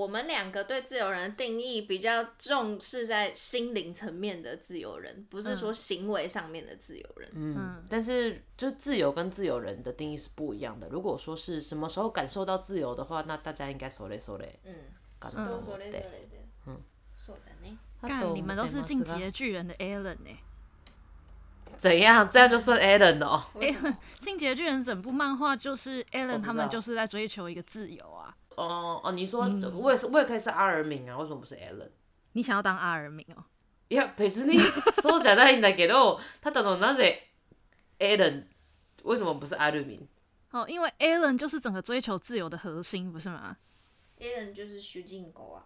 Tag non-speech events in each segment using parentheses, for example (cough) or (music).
我们两个对自由人的定义比较重视在心灵层面的自由人，不是说行为上面的自由人。嗯，嗯，但是就自由跟自由人的定义是不一样的。如果说是什么时候感受到自由的话，那大家应该说嘞说嘞。嗯，都说嘞说嘞的。嗯，说的呢。干，你们都是进击的巨人的 Alan 呢？怎样？这样就算 Alan 了哦。(laughs) 进击的巨人整部漫画就是 Alan 他们就是在追求一个自由啊。哦哦，你说我也是，我也可以是阿尔敏啊，为什么不是 Alan？你想要当阿尔敏哦？呀，别にそうじゃないんだけど、ただのなぜ Alan 为什么不是阿尔敏？哦，因为 Alan 就是整个追求自由的核心，不是吗？Alan 就是主人公啊。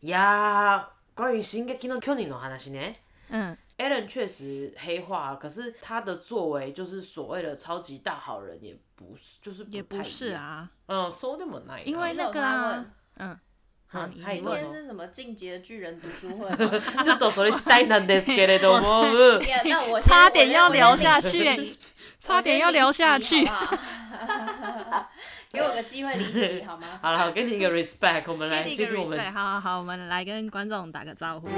いや、关于进击の巨人の话ね。嗯。 Alan 确实黑化，可是他的作为就是所谓的超级大好人，也不是，就是不也不是啊。嗯，说那么难，因为那个啊，嗯，好，今天是什么进击的巨人读书会吗？ち(laughs) ょっとそれしたいなんですけれども，那我差点要聊下去，差点要聊下去，给我个机会离席好吗？(laughs) 好了，我给你一个 respect，我们来进入我们，好好好，我们来跟观众打个招呼。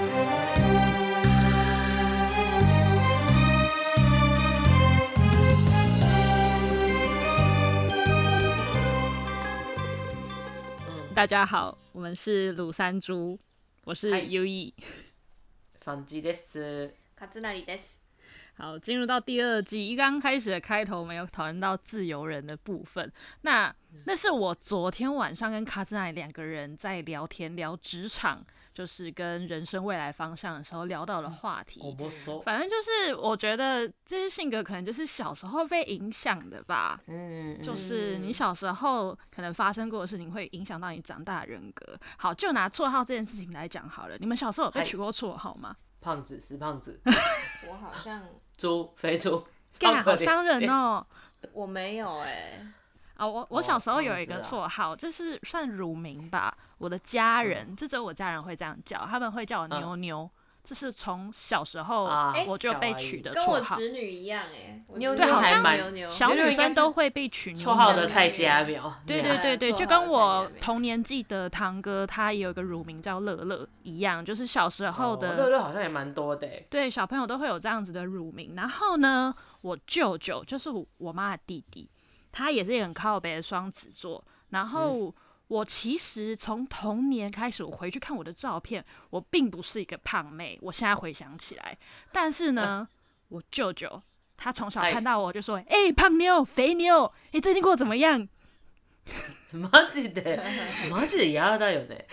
大家好，我们是鲁山猪，我是 UE。反击です。卡兹那里です。好，进入到第二季，一刚开始的开头，没有讨论到自由人的部分。那那是我昨天晚上跟卡兹那里两个人在聊天，聊职场。 就是跟人生未来方向的时候聊到的话题，反正就是我觉得这些性格可能就是小时候被影响的吧。嗯，就是你小时候可能发生过的事情会影响到你长大的人格。好，就拿绰号这件事情来讲好了，你们小时候有被取过绰号吗？胖子，死胖子。我好像猪，肥猪，(laughs) 干，好伤人哦。我没有哎、欸。啊，我我小时候有一个绰号，这、就是算乳名吧。我的家人，这只有我家人会这样叫，他们会叫我妞妞。这是从小时候我就被取的绰号，跟我侄女一样哎。妞妞还蛮小女生都会被取绰号的蔡家苗。对对对对，就跟我同年纪的堂哥，他也有一个乳名叫乐乐一样，就是小时候的。乐乐好像也蛮多的。对，小朋友都会有这样子的乳名。然后呢，我舅舅就是我妈的弟弟。他也是一个很靠北的双子座，然后我其实从童年开始，我回去看我的照片，我并不是一个胖妹。我现在回想起来，但是呢，我舅舅他从小看到我就说：“哎、欸，胖妞、肥妞，哎、欸，最近过得怎么样？”マジでマジでやだよね。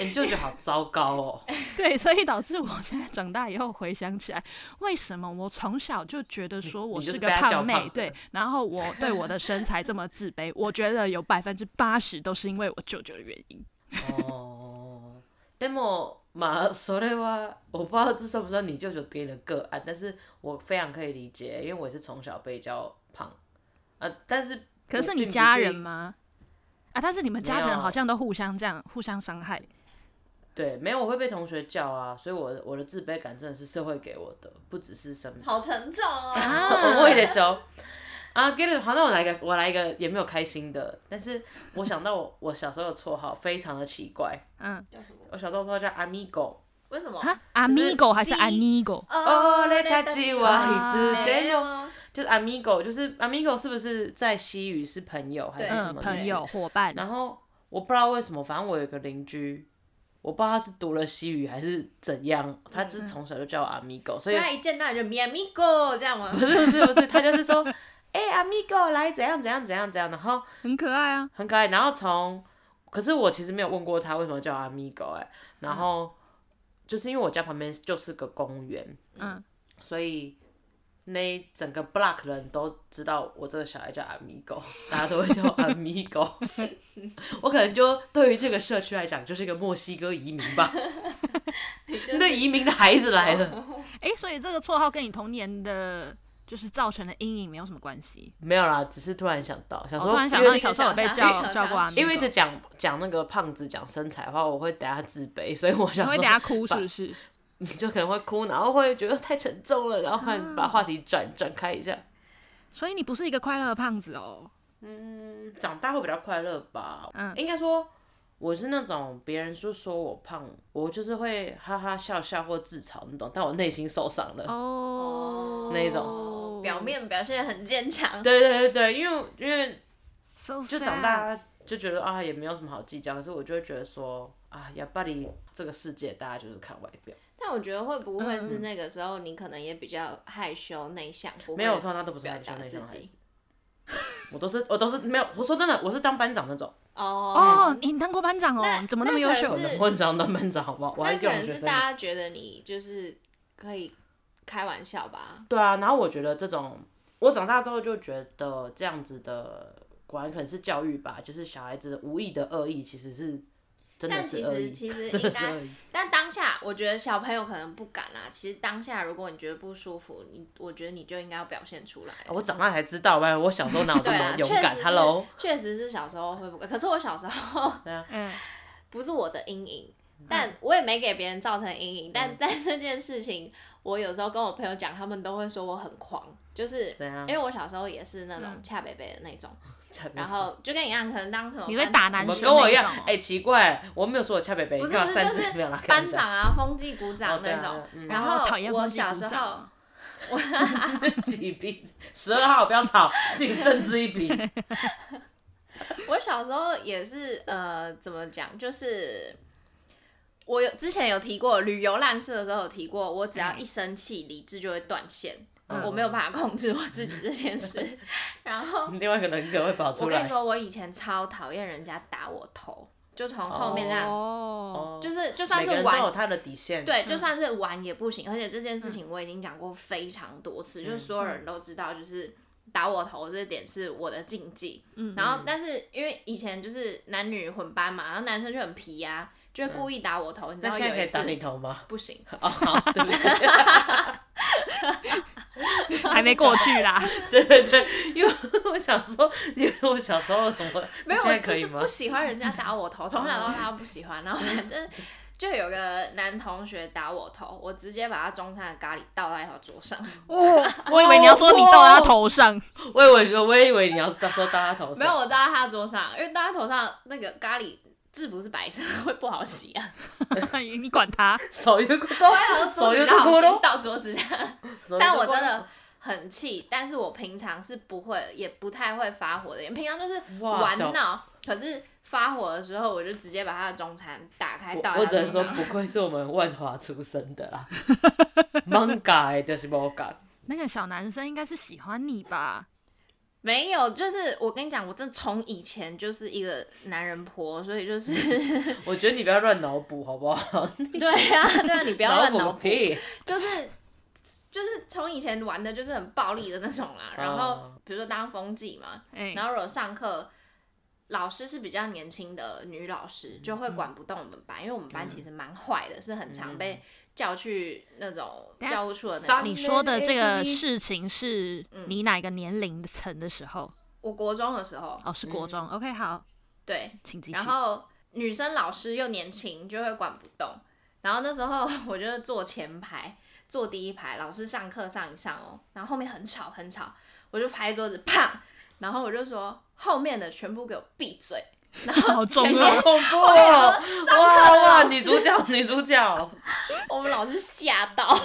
你舅舅好糟糕哦。(laughs) 对，所以导致我现在长大以后回想起来，为什么我从小就觉得说我是个胖妹，对，然后我对我的身材这么自卑，我觉得有百分之八十都是因为我舅舅的原因。哦，でもまあそれは我不知道这算不算你舅舅给的个案，但是我非常可以理解，因为我是从小被叫胖，呃，但是可是你家人吗？啊，但是你们家的人好像都互相这样互相伤害。 对，没有，我会被同学叫啊，所以我我的自卑感真的是社会给我的，不只是生命。好沉重 (laughs) 哦。我会的时候啊，给你，好，那我来一个，我来一个也没有开心的，但是我想到我我小时候的绰号非常的奇怪，嗯，叫什么？我小时候说叫 Amigo，为什么？Amigo 还是 Anigo？哦，雷卡吉瓦伊兹对哟，就是 Amigo，就是 Amigo 是不是在西语是朋友还是什么？朋友伙伴。然后我不知道为什么，反正我有个邻居。我不知道他是读了西语还是怎样，他是从小就叫我阿米狗所以他一见到你就 mi amigo 这样吗？(laughs) 不是不是不是，他就是说，哎、欸、amigo 来怎样怎样怎样怎样，然后很可爱啊，很可爱。然后从，可是我其实没有问过他为什么叫阿米狗哎、欸，然后就是因为我家旁边就是个公园，嗯，所以。那整个 block 人都知道我这个小孩叫 Amigo，(laughs) 大家都会叫我 Amigo。(laughs) 我可能就对于这个社区来讲，就是一个墨西哥移民吧。(laughs) 那移民的孩子来了。哎、欸，所以这个绰号跟你童年的就是造成的阴影没有什么关系？没有啦，只是突然想到，想说，突然想到小时候有被叫叫过 Amigo，因为一直讲讲那个胖子讲身材的话，我会等下自卑，所以我想说，会等下哭是不是？你就可能会哭，然后会觉得太沉重了，然后看把话题转转、啊、开一下。所以你不是一个快乐的胖子哦。嗯，长大会比较快乐吧。嗯，应该说，我是那种别人说说我胖，我就是会哈哈笑笑或自嘲那种，但我内心受伤了哦，那一种，表面表现很坚强。对对对对，因为因为就长大就觉得啊也没有什么好计较，可是我就会觉得说啊，要不然这个世界大家就是看外表。但我觉得会不会是那个时候你可能也比较害羞内向？嗯、没有，我从来都不是害羞内向的孩子。我都是我都是没有，我说真的，我是当班长那种。哦哦，你当过班长哦？你怎么那么优秀？我很常当班长，好不好？我还可能是大家觉得你就是可以开玩笑吧？对啊，然后我觉得这种，我长大之后就觉得这样子的，果然可能是教育吧，就是小孩子无意的恶意其实是。但其实其实 (laughs) 应该，但当下我觉得小朋友可能不敢啦。其实当下如果你觉得不舒服，你我觉得你就应该要表现出来。我长大才知道，我小时候哪有这么勇敢？Hello，确实是小时候会不敢。可是我小时候，(laughs) 嗯，(laughs) 不是我的阴影，但我也没给别人造成阴影。但但这件事情，我有时候跟我朋友讲，他们都会说我很狂，就是因为我小时候也是那种恰北北的那种。然后就跟你一样，可能当什么？你会打男生？跟我一样？哎，奇怪，我没有说我恰北北。不是不是，就是班长啊，风纪股长那种。然后我小时候，(laughs) (laughs) 我几笔十二号不要吵，请政治一笔。(laughs) 我小时候也是呃，怎么讲？就是我有之前有提过旅游烂事的时候有提过，我只要一生气，理智就会断线。我没有办法控制我自己这件事，(laughs) 然后 (laughs) 另外一个人格会跑出来。我跟你说，我以前超讨厌人家打我头，就从后面这样，就是就算是玩，都有他的底线。对，就算是玩也不行。而且这件事情我已经讲过非常多次，就是所有人都知道，就是打我头这点是我的禁忌。然后，但是因为以前就是男女混班嘛，然后男生就很皮呀，就会故意打我头。你知道有一次打你头吗？不行。(laughs) 哦，好，对不起。(laughs) 还没过去啦，(laughs) 对对对，因为我想说，因为我小时候什么，(laughs) 没有，我就是不喜欢人家打我头，从小到大都不喜欢。然后反正就有个男同学打我头，我直接把他中餐的咖喱倒在他桌上。哦，我以为你要说你倒在他头上，我以为我以为你要说倒在他头上，没有，我倒在他桌上，因为倒在头上那个咖喱制服是白色，(laughs) 会不好洗啊。(laughs) 你管他，手又抠到，手又抠到，倒桌子上。但我真的。很气，但是我平常是不会，也不太会发火的人。平常就是玩闹，可是发火的时候，我就直接把他的中餐打开倒。我只能说，不愧是我们万华出生的啦。(laughs) 蛮改的是不改。那个小男生应该是喜欢你吧？没有，就是我跟你讲，我这从以前就是一个男人婆，所以就是。(laughs) (laughs) 我觉得你不要乱脑补，好不好？(laughs) 对呀、啊，对啊，你不要乱脑补，就是。就是从以前玩的，就是很暴力的那种啦。然后比如说当风纪嘛，然后如果上课，老师是比较年轻的女老师，就会管不动我们班，因为我们班其实蛮坏的，是很常被叫去那种教务处的那种。你说的这个事情是你哪个年龄层的时候？我国中的时候。哦，是国中。OK，好。对，请继续。然后女生老师又年轻，就会管不动。然后那时候 (laughs) 我就坐前排。坐第一排，老师上课上一上哦，然后后面很吵很吵，我就拍桌子，啪，然后我就说后面的全部给我闭嘴，然后 (laughs) 前面好恐怖哦，(laughs) 哇哇，女主角女主角，(laughs) 我们老师吓到，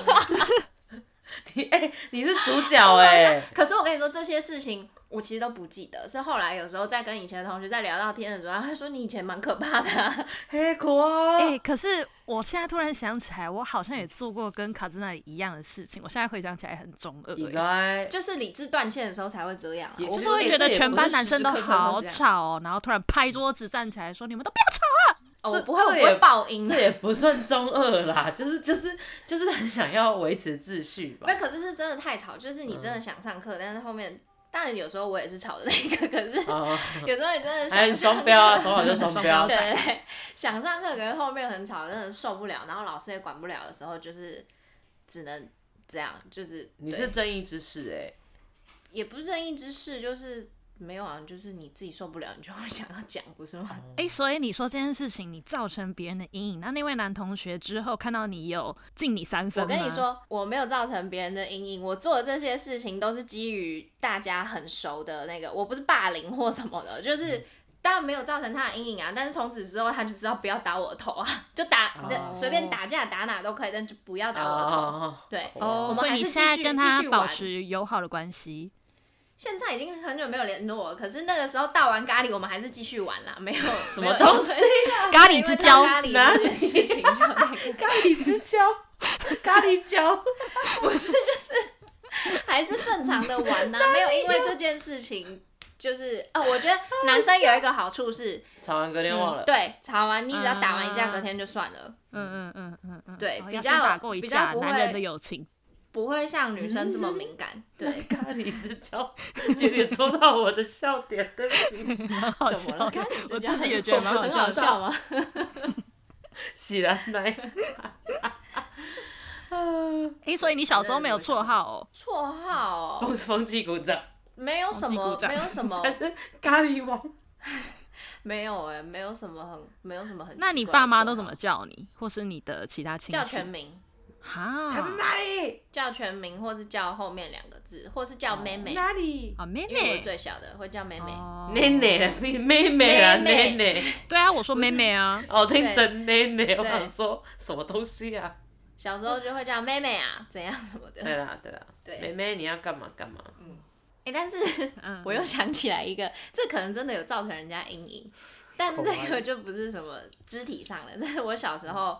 你哎、欸，你是主角哎、oh，可是我跟你说这些事情。我其实都不记得，是后来有时候在跟以前的同学在聊到天的时候，他会说你以前蛮可怕的、啊，(laughs) 嘿可爱。哎，可是我现在突然想起来，我好像也做过跟卡兹那里一样的事情。我现在回想起来很中二，应该就是理智断线的时候才会这样、啊。我是会觉得全班男生都好吵哦，然后突然拍桌子站起来说：“你们都不要吵啊！”哦，我不会，我不会爆音。这也不算中二啦，就是就是就是很想要维持秩序吧。那可是是真的太吵，就是你真的想上课，嗯、但是后面。当然有时候我也是吵的那个，(laughs) 可是 (laughs) 有时候你真的想双标啊，从小就双标。对，想上课，可是后面很吵，真的受不了，然后老师也管不了的时候，就是只能这样，就是你是正义之士哎，也不是正义之士，就是。没有啊，就是你自己受不了，你就会想要讲，不是吗？哎、欸，所以你说这件事情你造成别人的阴影，那那位男同学之后看到你有敬你三分？我跟你说，我没有造成别人的阴影，我做的这些事情都是基于大家很熟的那个，我不是霸凌或什么的，(laughs) 就是当然没有造成他的阴影啊，但是从此之后他就知道不要打我的头啊，就打随、oh. 便打架打哪都可以，但就不要打我的头。Oh. 对，oh. 我们还是继续继续跟他保持友好的关系。现在已经很久没有联络了，可是那个时候倒完咖喱，我们还是继续玩啦，没有 (laughs) 什么东西、啊。咖喱之交，咖喱这件事情就那个咖喱之交，咖喱交，不是就是还是正常的玩呐、啊，没有因为这件事情就是哦，我觉得男生有一个好处是吵完隔天忘了，嗯、对，吵完你只要打完一架，隔天就算了。嗯嗯嗯嗯嗯，对，比较打过一架，比较不会男人的友情。不会像女生这么敏感，(laughs) 嗯、对。咖喱之交，今天戳到我的笑点，对不起。(laughs) 蛮好笑的，我自己也觉得蛮好笑，好笑吗？(laughs) 喜然奶。哎，所以你小时候没有绰号哦？绰号？风风纪股长。没有什么，没有什么。还是咖喱王？没有哎，没有什么很，没有什么很。那你爸妈都怎么叫你，或是你的其他亲戚？叫全名。哈，他是哪里？叫全名，或是叫后面两个字，或是叫妹妹。哪里？啊，妹妹。因为我最小的会叫妹妹。妹妹，妹妹啊，妹妹。对啊，我说妹妹啊。(laughs) 哦，听成妹妹，我想说什么东西啊？小时候就会叫妹妹啊，怎样什么的。对啦，对啦。对。妹妹，你要干嘛干嘛？嗯。哎，但是 (laughs) 我又想起来一个，这可能真的有造成人家阴影，但这个就不是什么肢体上的，这是我小时候。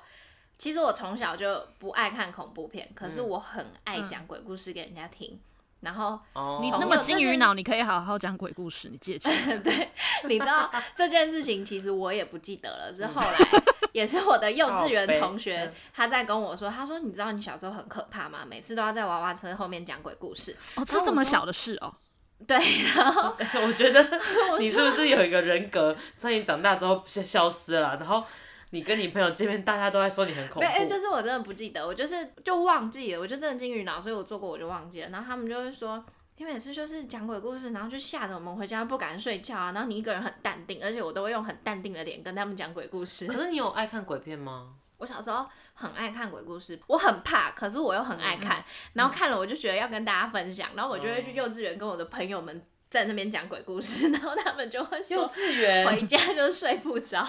其实我从小就不爱看恐怖片，可是我很爱讲鬼故事给人家听。嗯、然后你那么金鱼脑，你可以好好讲鬼故事，你借钱 (laughs) 对，你知道 (laughs) 这件事情，其实我也不记得了。是后来，(laughs) 也是我的幼稚园同学，他在跟我说，他说：“你知道你小时候很可怕吗？每次都要在娃娃车后面讲鬼故事。”哦，这这么小的事哦。对，然后我觉得你是不是有一个人格，在你长大之后消消失了？然后。你跟你朋友见面，大家都在说你很恐怖。哎、欸，就是我真的不记得，我就是就忘记了，我就真的金鱼脑，所以我做过我就忘记了。然后他们就会说，你每次就是讲鬼故事，然后就吓得我们回家不敢睡觉啊。然后你一个人很淡定，而且我都会用很淡定的脸跟他们讲鬼故事。可是你有爱看鬼片吗？(laughs) 我小时候很爱看鬼故事，我很怕，可是我又很爱看。嗯、然后看了我就觉得要跟大家分享，然后我就会去幼稚园跟我的朋友们在那边讲鬼故事，(laughs) 然后他们就会说，幼稚园回家就睡不着。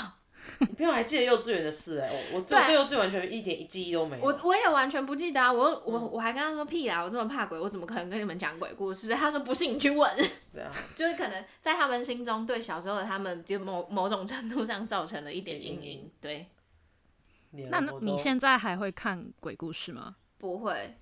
(laughs) 你朋友还记得幼稚园的事哎、欸，我我对幼稚园完全一点记忆都没有。我我也完全不记得啊，我我我还跟他说屁啦，我这么怕鬼，我怎么可能跟你们讲鬼故事？他说不信你去问。(laughs) 对啊。(laughs) 就是可能在他们心中，对小时候的他们，就某某种程度上造成了一点阴影。对。那你现在还会看鬼故事吗？不会。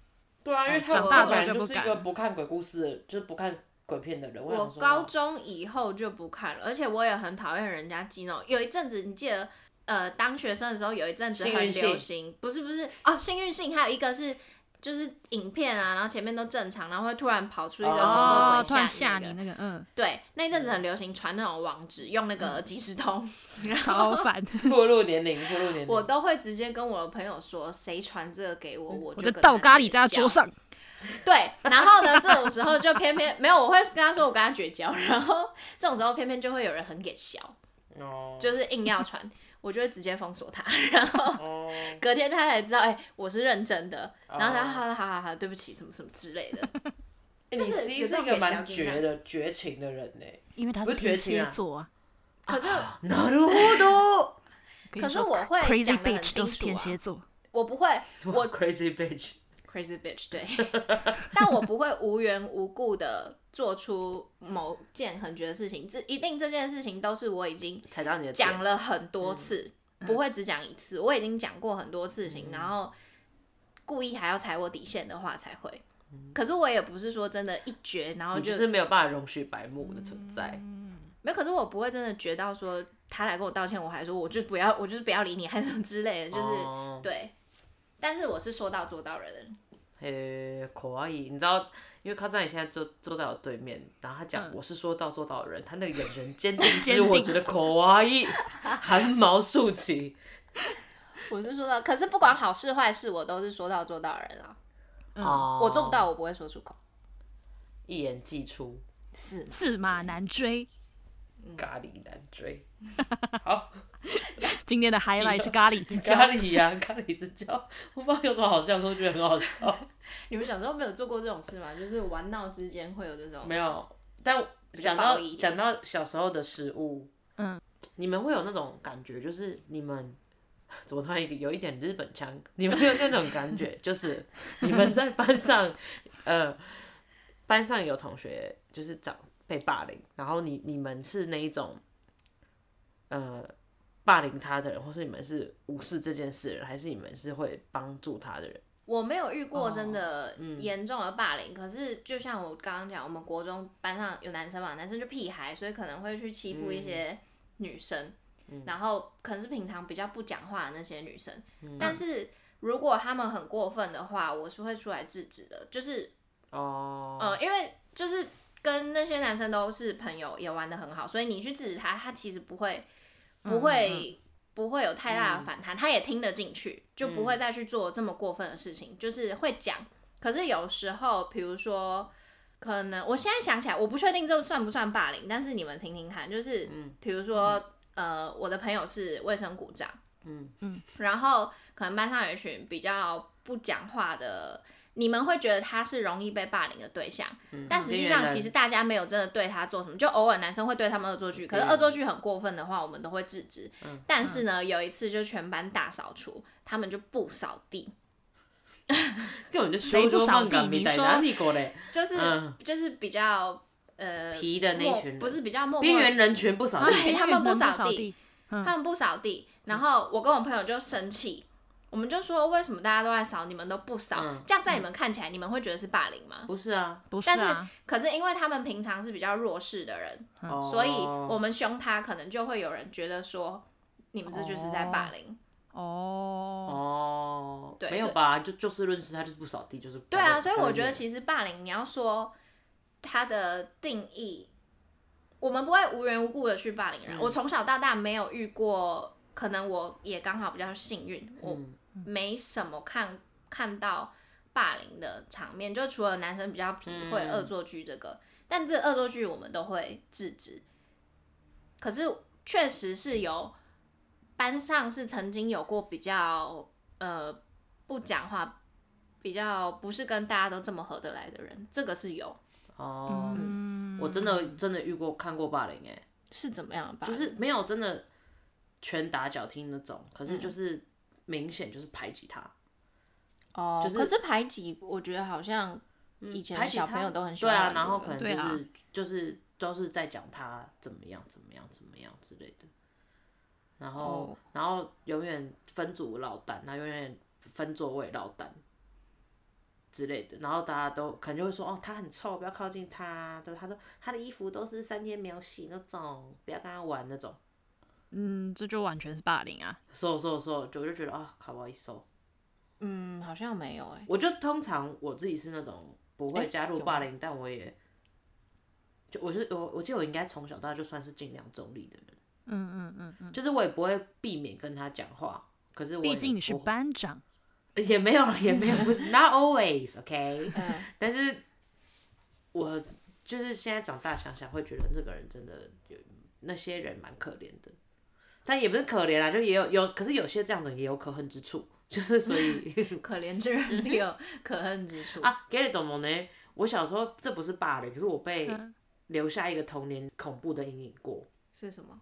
对啊，因为长大之后就是一个不看鬼故事，就是不看。鬼片的人，我，我高中以后就不看了，而且我也很讨厌人家激怒。有一阵子，你记得，呃，当学生的时候，有一阵子很流行，不是不是哦，幸运性还有一个是，就是影片啊，然后前面都正常，然后会突然跑出一个鬼吓你，那个，哦，突然吓你那个，嗯，对，那一阵子很流行传那种网址，用那个即时通，嗯、超烦，(laughs) 暴露年龄，暴露年龄，我都会直接跟我的朋友说，谁传这个给我，我就倒咖喱在他桌上。(laughs) 对，然后呢，这种时候就偏偏没有，我会跟他说我跟他绝交，然后这种时候偏偏就会有人很给笑，oh. 就是硬要传，我就会直接封锁他，然后(laughs) 隔天他才知道，哎、欸，我是认真的，然后他好好好好，对不起，什么什么之类的。(laughs) 欸、就是你是一个蛮绝的绝情的人呢，因为他是天蝎座啊。可是，なるほど。可是我会讲得很清楚啊，我不会，我 crazy bitch。 Crazy bitch，对，(laughs) 但我不会无缘无故的做出某件很绝的事情，这一定这件事情都是我已经讲了很多次，不会只讲一次，我已经讲过很多事情，嗯、然后故意还要踩我底线的话才会。嗯、可是我也不是说真的，一绝然后就，就是没有办法容许白目的存在。嗯、没有，可是我不会真的绝到说他来跟我道歉，我还说我就不要，我就是不要理你，还是什么之类的，就是、哦、对。但是我是说到做到的人。嘿，可爱，你知道，因为卡在你现在坐坐在我对面，然后他讲我是说到做到的人，嗯、他那个眼神坚定之，(laughs) 我觉得可爱，汗毛竖起。(laughs) 我是说到，可是不管好事坏事，我都是说到做到的人啊。嗯，我做不到，我不会说出口。一言既出，驷驷马难追。咖喱难追，(laughs) 好，今天的 (laughs) highlight 是咖喱之交。咖喱呀，咖喱之交，我不知道有什么好笑，都觉得很好笑。(laughs) 你们小时候没有做过这种事吗？就是玩闹之间会有这种？没有，但讲到讲到小时候的食物，嗯，你们会有那种感觉，就是你们怎么突然有一点日本腔？你们有那种感觉，就是你们在班上，呃，班上有同学就是长被霸凌，然后你你们是那一种，呃，霸凌他的人，或是你们是无视这件事的人，还是你们是会帮助他的人？我没有遇过真的严重的霸凌，oh, 嗯、可是就像我刚刚讲，我们国中班上有男生嘛，男生就屁孩，所以可能会去欺负一些女生，嗯、然后可能是平常比较不讲话的那些女生，嗯、但是如果他们很过分的话，我是会出来制止的，就是哦，呃，因为就是跟那些男生都是朋友，也玩的很好，所以你去制止他，他其实不会不会。不会有太大的反弹，嗯、他也听得进去，就不会再去做这么过分的事情，嗯、就是会讲。可是有时候，比如说，可能我现在想起来，我不确定这算不算霸凌，但是你们听听看，就是，比如说，嗯、呃，我的朋友是卫生股长，嗯嗯，然后可能班上有一群比较不讲话的。你们会觉得他是容易被霸凌的对象，嗯、但实际上其实大家没有真的对他做什么，就偶尔男生会对他们恶作剧，可是恶作剧很过分的话，我们都会制止。嗯、但是呢，有一次就全班大扫除，他们就不扫地，(laughs) 根本就谁不扫地？你说就是、嗯、就是比较呃皮的那群，不是比较默边缘人群不扫地，(laughs) 他们不扫地，他们不扫地，然后我跟我朋友就生气。我们就说，为什么大家都在扫，你们都不扫？嗯、这样在你们看起来，你们会觉得是霸凌吗？不是啊，不是啊。但是，可是因为他们平常是比较弱势的人，嗯、所以我们凶他，可能就会有人觉得说，你们这就是在霸凌。哦哦，对，没有吧？就就事论事，他就是不扫地，就是对啊。所以我觉得，其实霸凌，你要说他的定义，我们不会无缘无故的去霸凌人。嗯、我从小到大没有遇过。可能我也刚好比较幸运，我没什么看看到霸凌的场面，就除了男生比较皮会恶作剧这个，但这恶作剧我们都会制止。可是确实是有班上是曾经有过比较呃不讲话，比较不是跟大家都这么合得来的人，这个是有。哦，嗯、我真的真的遇过看过霸凌哎，是怎么样的霸凌？就是没有真的。拳打脚踢那种，可是就是明显就是排挤他。哦，就是可是排挤，我觉得好像以前小朋友都很喜欢、这个。对啊，然后可能就是、啊、就是都是在讲他怎么样怎么样怎么样之类的。然后、哦、然后永远分组落单，他永远分座位落单之类的。然后大家都可能就会说哦，他很臭，不要靠近他。对，他说他的衣服都是三天没有洗那种，不要跟他玩那种。嗯，这就完全是霸凌啊！说说说，就我就觉得啊，卡哇伊说，嗯，好像没有哎、欸。我就通常我自己是那种不会加入霸凌，欸、但我也，就我是我，我记得我应该从小到大就算是尽量中立的人。嗯嗯嗯嗯，就是我也不会避免跟他讲话，可是我毕竟你是班长，(laughs) 也没有也没有，不是 (laughs) not always，OK、嗯。(laughs) 但是，我就是现在长大想想，会觉得这个人真的有那些人蛮可怜的。但也不是可怜啦，就也有有，可是有些这样子也有可恨之处，(laughs) 就是所以 (laughs) 可怜之人必有可恨之处啊。给你懂吗？呢？我小时候这不是霸凌，可是我被留下一个童年恐怖的阴影过。是什么？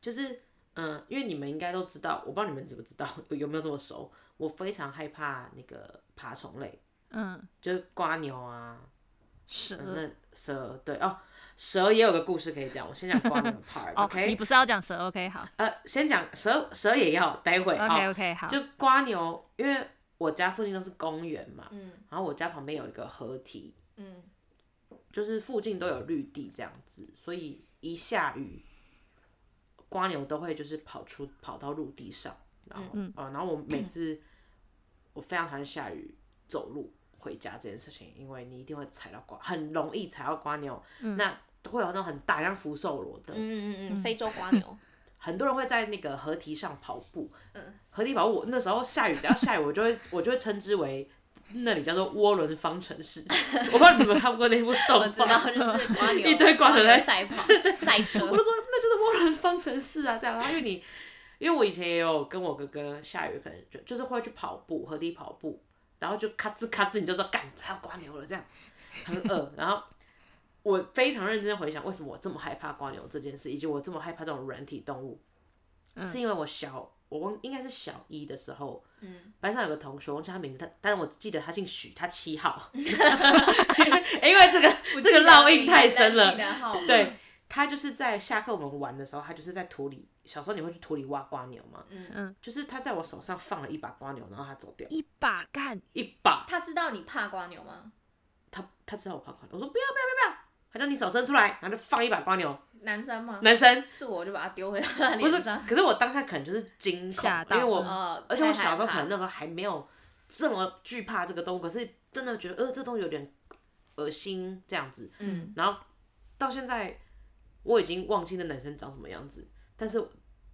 就是嗯，因为你们应该都知道，我不知道你们知不知道，(laughs) 有没有这么熟？我非常害怕那个爬虫类，嗯，就是瓜牛啊，蛇，那蛇对哦。蛇也有个故事可以讲，我先讲瓜牛的 part，OK？、Okay? 你不是要讲蛇？OK，好。呃，先讲蛇，蛇也要，待会。OK，OK，、okay, okay, 好。就瓜牛，因为我家附近都是公园嘛，嗯，然后我家旁边有一个河堤，嗯，就是附近都有绿地这样子，所以一下雨，瓜牛都会就是跑出跑到陆地上，然后，嗯、呃，然后我每次、嗯、我非常讨厌下雨走路回家这件事情，因为你一定会踩到瓜，很容易踩到瓜牛，嗯、那。会有那种很大像福寿螺的，嗯嗯嗯，非洲瓜牛，(laughs) 很多人会在那个河堤上跑步，嗯，河堤跑步，我那时候下雨，只要下雨，我就会 (laughs) 我就会称之为那里叫做涡轮方程式。(laughs) 我不知道你们看过那部动画，就是瓜牛一堆瓜牛在赛跑赛车，我就说那就是涡轮方程式啊，这样。然后因为你，因为我以前也有跟我哥哥下雨，可能就就是会去跑步，河堤跑步，然后就咔吱咔吱，你就说干踩到蜗牛了，这样。很饿，然后。我非常认真回想，为什么我这么害怕瓜牛这件事，以及我这么害怕这种软体动物，嗯、是因为我小，我忘应该是小一的时候，嗯、班上有个同学，我忘记他名字，他，但是我记得他姓许，他七号，(laughs) 因为这个 (laughs) 这个烙印太深了，对。他就是在下课我们玩的时候，他就是在土里。小时候你会去土里挖瓜牛吗？嗯嗯。就是他在我手上放了一把瓜牛，然后他走掉。一把干。一把。他知道你怕瓜牛吗？他他知道我怕瓜牛。我说不要不要不要不要。他叫你手伸出来，然后就放一把瓜牛。男生吗？男生。是我就把它丢回他脸上。不是，可是我当下可能就是惊恐，因为我，哦、而且我小时候可能那时候还没有这么惧怕这个动物，可是真的觉得呃这东西有点恶心这样子。嗯。然后到现在。我已经忘记那男生长什么样子，但是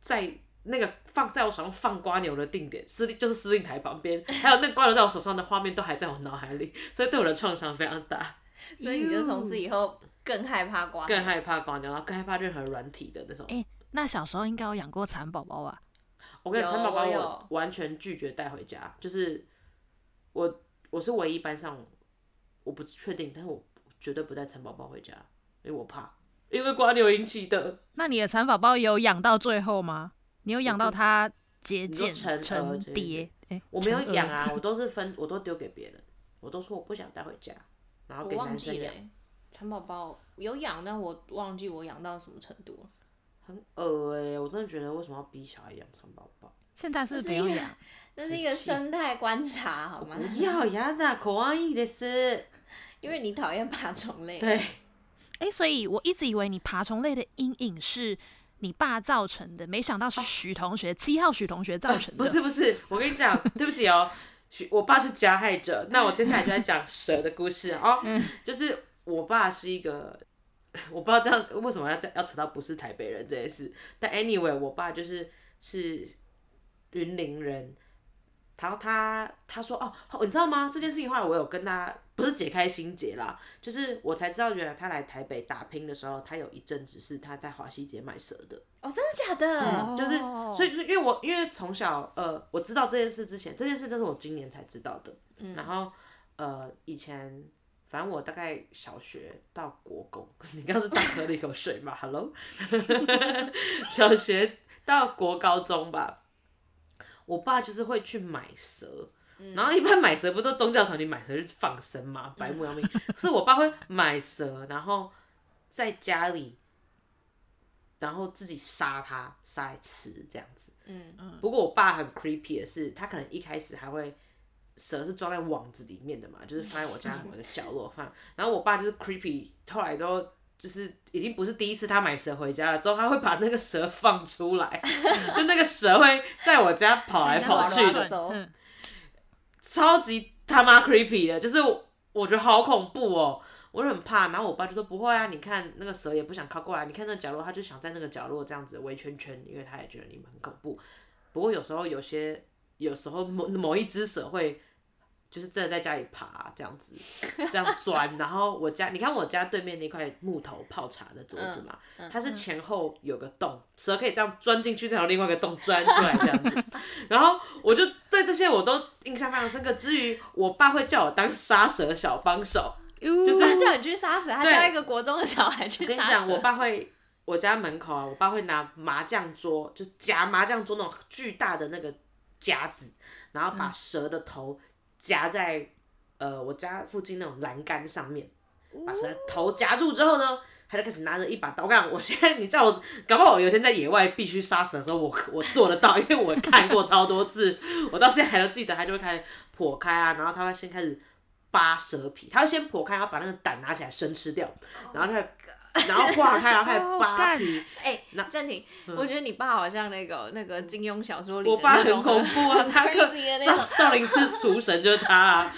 在那个放在我手上放瓜牛的定点，司令就是司令台旁边，还有那瓜牛在我手上的画面都还在我脑海里，所以对我的创伤非常大。所以你就从此以后更害怕瓜，更害怕瓜牛，然后更害怕任何软体的那种。哎、欸，那小时候应该有养过蚕宝宝吧？我跟你讲，蚕宝宝我完全拒绝带回家，就是我我是唯一班上我不确定，但是我绝对不带蚕宝宝回家，因为我怕。因为瓜牛引起的。那你的蚕宝宝有养到最后吗？你有养到它结茧成成蝶？哎、欸，我没有养啊，(laughs) 我都是分，我都丢给别人，我都说我不想带回家，然后给男生养。蚕宝宝有养，但我忘记我养到什么程度了。很恶哎、欸，我真的觉得为什么要逼小孩养蚕宝宝？现在是不用养，(laughs) 那是一个生态观察，好吗？(laughs) 不要呀，那可爱いです。因为你讨厌爬虫类。对。(laughs) 哎、欸，所以我一直以为你爬虫类的阴影是你爸造成的，没想到是许同学七、啊、号许同学造成的。不是不是，我跟你讲，对不起哦，许我爸是加害者。那我接下来就在讲蛇的故事哦，就是 我爸是一个，(laughs) 我不知道这样为什么要这要扯到不是台北人这件事，但 anyway，我爸就是是云林人。然后他他说哦，你知道吗？这件事情后来我有跟他不是解开心结啦，就是我才知道原来他来台北打拼的时候，他有一阵子是他在华西街卖蛇的。哦，真的假的？嗯，就是所以就是因为我因为从小呃我知道这件事之前，这件事就是我今年才知道的。嗯，然后呃以前反正我大概小学到国公，(laughs) 你刚刚是大喝了一口水嘛？Hello，(laughs) 小学到国高中吧。我爸就是会去买蛇，嗯、然后一般买蛇不都宗教团体买蛇就放生嘛，白目要命。(laughs) 嗯、是我爸会买蛇，然后在家里，然后自己杀它，杀来吃这样子。嗯嗯。不过我爸很 creepy 的是，他可能一开始还会蛇是装在网子里面的嘛，就是放在我家某个角落放。然后我爸就是 creepy，后来之后。就是已经不是第一次他买蛇回家了，之后他会把那个蛇放出来，(laughs) 就那个蛇会在我家跑来跑去的，超级他妈 creepy 的，就是我，我觉得好恐怖哦，我就很怕。然后我爸就说不会啊，你看那个蛇也不想靠过来，你看那个角落，他就想在那个角落这样子围圈圈，因为他也觉得你们很恐怖。不过有时候有些，有时候某某一只蛇会。就是真的在家里爬这样子，这样 (laughs) 钻，然后我家，你看我家对面那块木头泡茶的桌子嘛，嗯嗯、它是前后有个洞，蛇可以这样钻进去，再从另外一个洞钻出来这样子。(laughs) 然后我就对这些我都印象非常深刻。至于我爸会叫我当杀蛇小帮手，就是他叫你去杀蛇，他叫一个国中的小孩去杀蛇。我跟你讲，我爸会，我家门口啊，我爸会拿麻将桌，就夹麻将桌那种巨大的那个夹子，然后把蛇的头。夹在呃我家附近那种栏杆上面，把蛇头夹住之后呢，他就开始拿着一把刀。我跟你讲，我现在你叫我，搞不好我有一天在野外必须杀蛇的时候，我我做得到，因为我看过超多次，我到现在还都记得。他就会开始剖开啊，然后他会先开始扒蛇皮，他会先剖开，然后把那个胆拿起来生吃掉，然后他。然后化开，然后开始扒皮。哎，那暂停，我觉得你爸好像那个那个金庸小说里我爸很恐怖啊，(laughs) 他可少少林寺厨神就是他啊。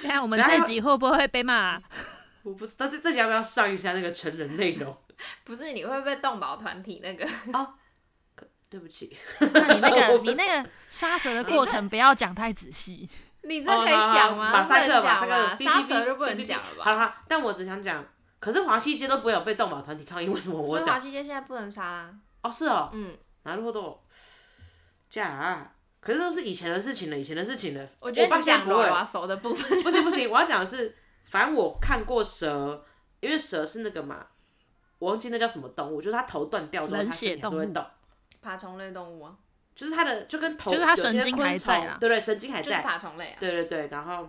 你看 (laughs) 我们这集会不会被骂？(laughs) 我不知道这这集要不要上一下那个成人内容？不是，你会不会动保团体那个？哦，对不起。那你那个你那个杀蛇的过程不要讲太仔细。你这可以讲吗？马赛克，马赛克，杀蛇就不能讲了吧？好好，但我只想讲。可是华西街都不会有被动保团体抗议，为什么我讲？所以华西街现在不能杀啊？哦，是哦。嗯。なるほど。这样，可是都是以前的事情了，以前的事情了。我觉得你讲娃娃手的部分。不行不行，我要讲的是，反正我看过蛇， 因为蛇是那个嘛，我忘记那叫什么动物，就是它头断掉之后，它身体还是会动。爬虫类动物啊，就是它的就跟头，就是它神经还在啊，对对，神经还在。就是爬虫类啊。对对对，然后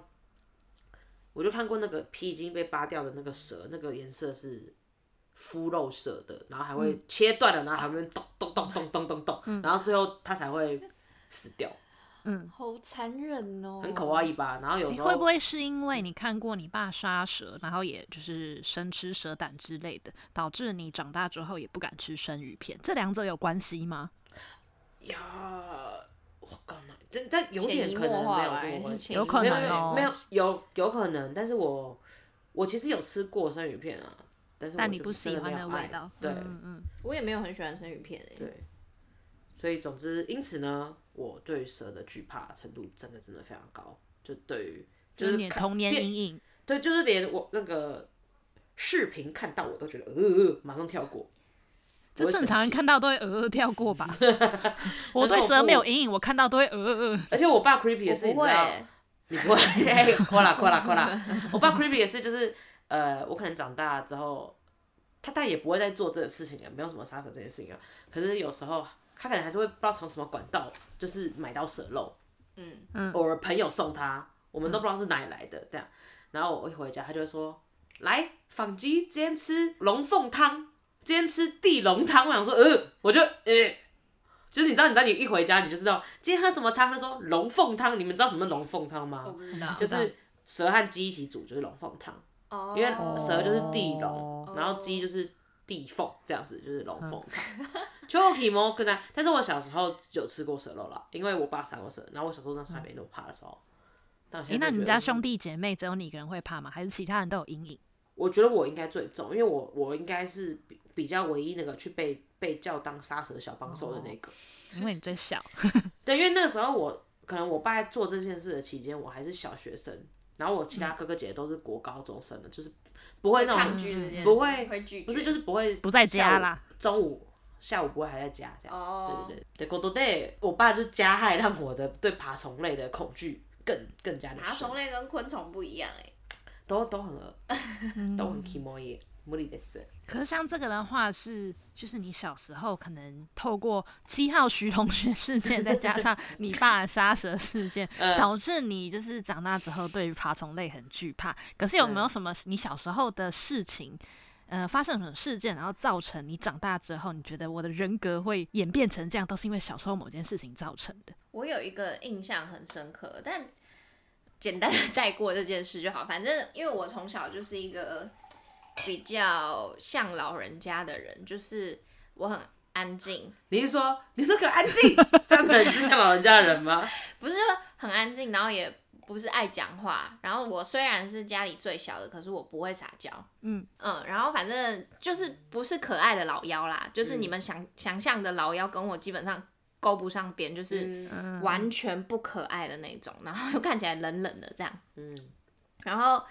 我就看过那个皮已经被扒掉的那个蛇，那个颜色是肤肉色的，然后还会切断了，然后还会咚咚咚咚咚咚咚，然后最后它才会死掉。嗯，好残忍哦，很可爱吧？然后有时候会不会是因为你看过你爸杀蛇，然后也就是生吃蛇胆之类的，导致你长大之后也不敢吃生鱼片？这两者有关系吗？呀，我刚才但但有点可能没有这么关系，有可能哦，没有有有可能，但是我我其实有吃过生鱼片啊，但是但你不喜欢的味道，对，嗯嗯，我也没有很喜欢生鱼片诶，对，所以总之因此呢。我对蛇的惧怕程度真的真的非常高，就对于就是你童年阴影，对，就是连我那个视频看到我都觉得呃呃，马上跳过。这正常人看到都会呃呃跳过吧？(laughs) 我对蛇没有阴影，我看到都会呃呃。而且我爸 creepy 也是，你知道？你不会？(laughs) 哎，夸啦夸啦 (laughs) 夸啦！我爸 creepy 也是，就是呃，我可能长大之后，他但也不会再做这个事情了，没有什么杀蛇这件事情了。可是有时候。他可能还是会不知道从什么管道，就是买到蛇肉，嗯嗯，偶尔朋友送他，我们都不知道是哪里来的，这样。然后我一回家，他就会说：“来，坊鸡，今天吃龙凤汤，今天吃地龙汤。”我想说，呃，我就呃，就是你知道，你知道，你一回家你就知道今天喝什么汤。他说龙凤汤，你们知道什么龙凤汤吗？我不知道，就是蛇和鸡一起煮就是龙凤汤，哦，因为蛇就是地龙，然后鸡就是地凤，这样子就是龙凤汤。就皮毛可能，(laughs) 但是我小时候有吃过蛇肉了，因为我爸杀过蛇，然后我小时候那时候还没那么怕的时候。哎、欸，那你们家兄弟姐妹只有你一个人会怕吗？还是其他人都有阴影？我觉得我应该最重，因为我我应该是比比较唯一那个去被被叫当杀蛇小帮手的那个，因为你最小。对，因为那个时候我可能我爸在做这件事的期间，我还是小学生，然后我其他哥哥姐姐都是国高中生的，就是不会那种会不会，会不是就是不会不在家啦，中午。下午不会还在家这样，oh. 对对对，对，过对，我爸就加害让我的对爬虫类的恐惧更更加的。爬虫类跟昆虫不一样哎，都都很恶，(laughs) 都很 kimoy，无理的事。可是像这个的话是，就是你小时候可能透过七号徐同学事件，再加上你爸杀蛇事件，(laughs) 导致你就是长大之后对于爬虫类很惧怕。可是有没有什么你小时候的事情？呃，发生什么事件，然后造成你长大之后，你觉得我的人格会演变成这样，都是因为小时候某件事情造成的。我有一个印象很深刻，但简单的 (laughs) 带过这件事就好。反正因为我从小就是一个比较像老人家的人，就是我很安静。你是说你那个安静，这样子是像老人家的人吗？不是，很安静，然后也。不是爱讲话，然后我虽然是家里最小的，可是我不会撒娇，嗯。嗯，然后反正就是不是可爱的老妖啦，就是你们想、嗯、想象的老妖，跟我基本上勾不上边，就是完全不可爱的那种，然后又看起来冷冷的这样，嗯，然后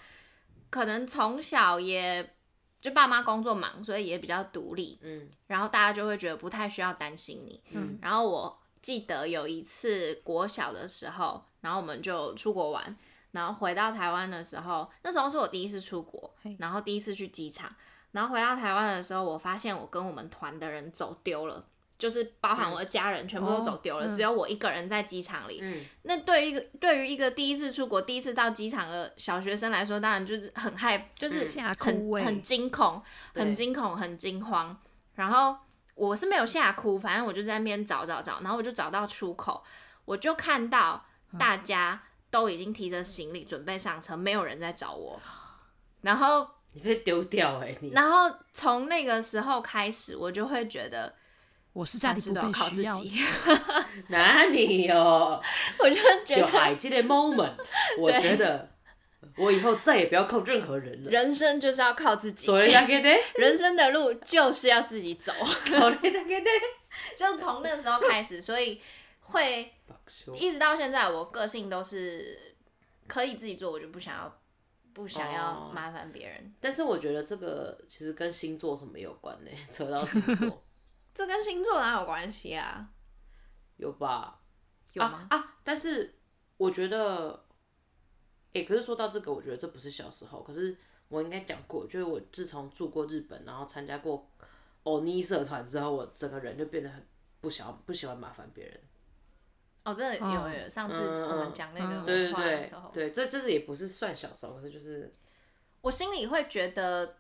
可能从小也就爸妈工作忙，所以也比较独立，嗯，然后大家就会觉得不太需要担心你，嗯，然后我记得有一次国小的时候。然后我们就出国玩，然后回到台湾的时候，那时候是我第一次出国，然后第一次去机场，然后回到台湾的时候，我发现我跟我们团的人走丢了，就是包含我的家人全部都走丢了，嗯、只有我一个人在机场里。嗯、那对于一个对于一个第一次出国、第一次到机场的小学生来说，当然就是很害，就是很很惊恐、很惊恐、很惊慌。然后我是没有吓哭，反正我就在那边找找找，然后我就找到出口，我就看到。大家都已经提着行李准备上车，没有人在找我。然后你被丢掉哎！然后从那个时候开始，我就会觉得我是暂时都要靠自己。(laughs) 哪里哦？我就觉得海基的 moment，(laughs) 我觉得我以后再也不要靠任何人了。人生就是要靠自己。(laughs) 人生的路就是要自己走。就从那时候开始，所以会。一直到现在，我个性都是可以自己做，我就不想要，不想要麻烦别人。但是我觉得这个其实跟星座什么有关呢？扯到星座，这跟星座哪有关系啊？有吧？有吗？啊，啊！但是我觉得，哎、欸，可是说到这个，我觉得这不是小时候，可是我应该讲过，就是我自从住过日本，然后参加过欧尼社团之后，我整个人就变得很不喜欢不喜欢麻烦别人。哦，真的有有，有，上次我们讲那个文化的时候，对对对，对，这这是也不是算小时候，可是就是我心里会觉得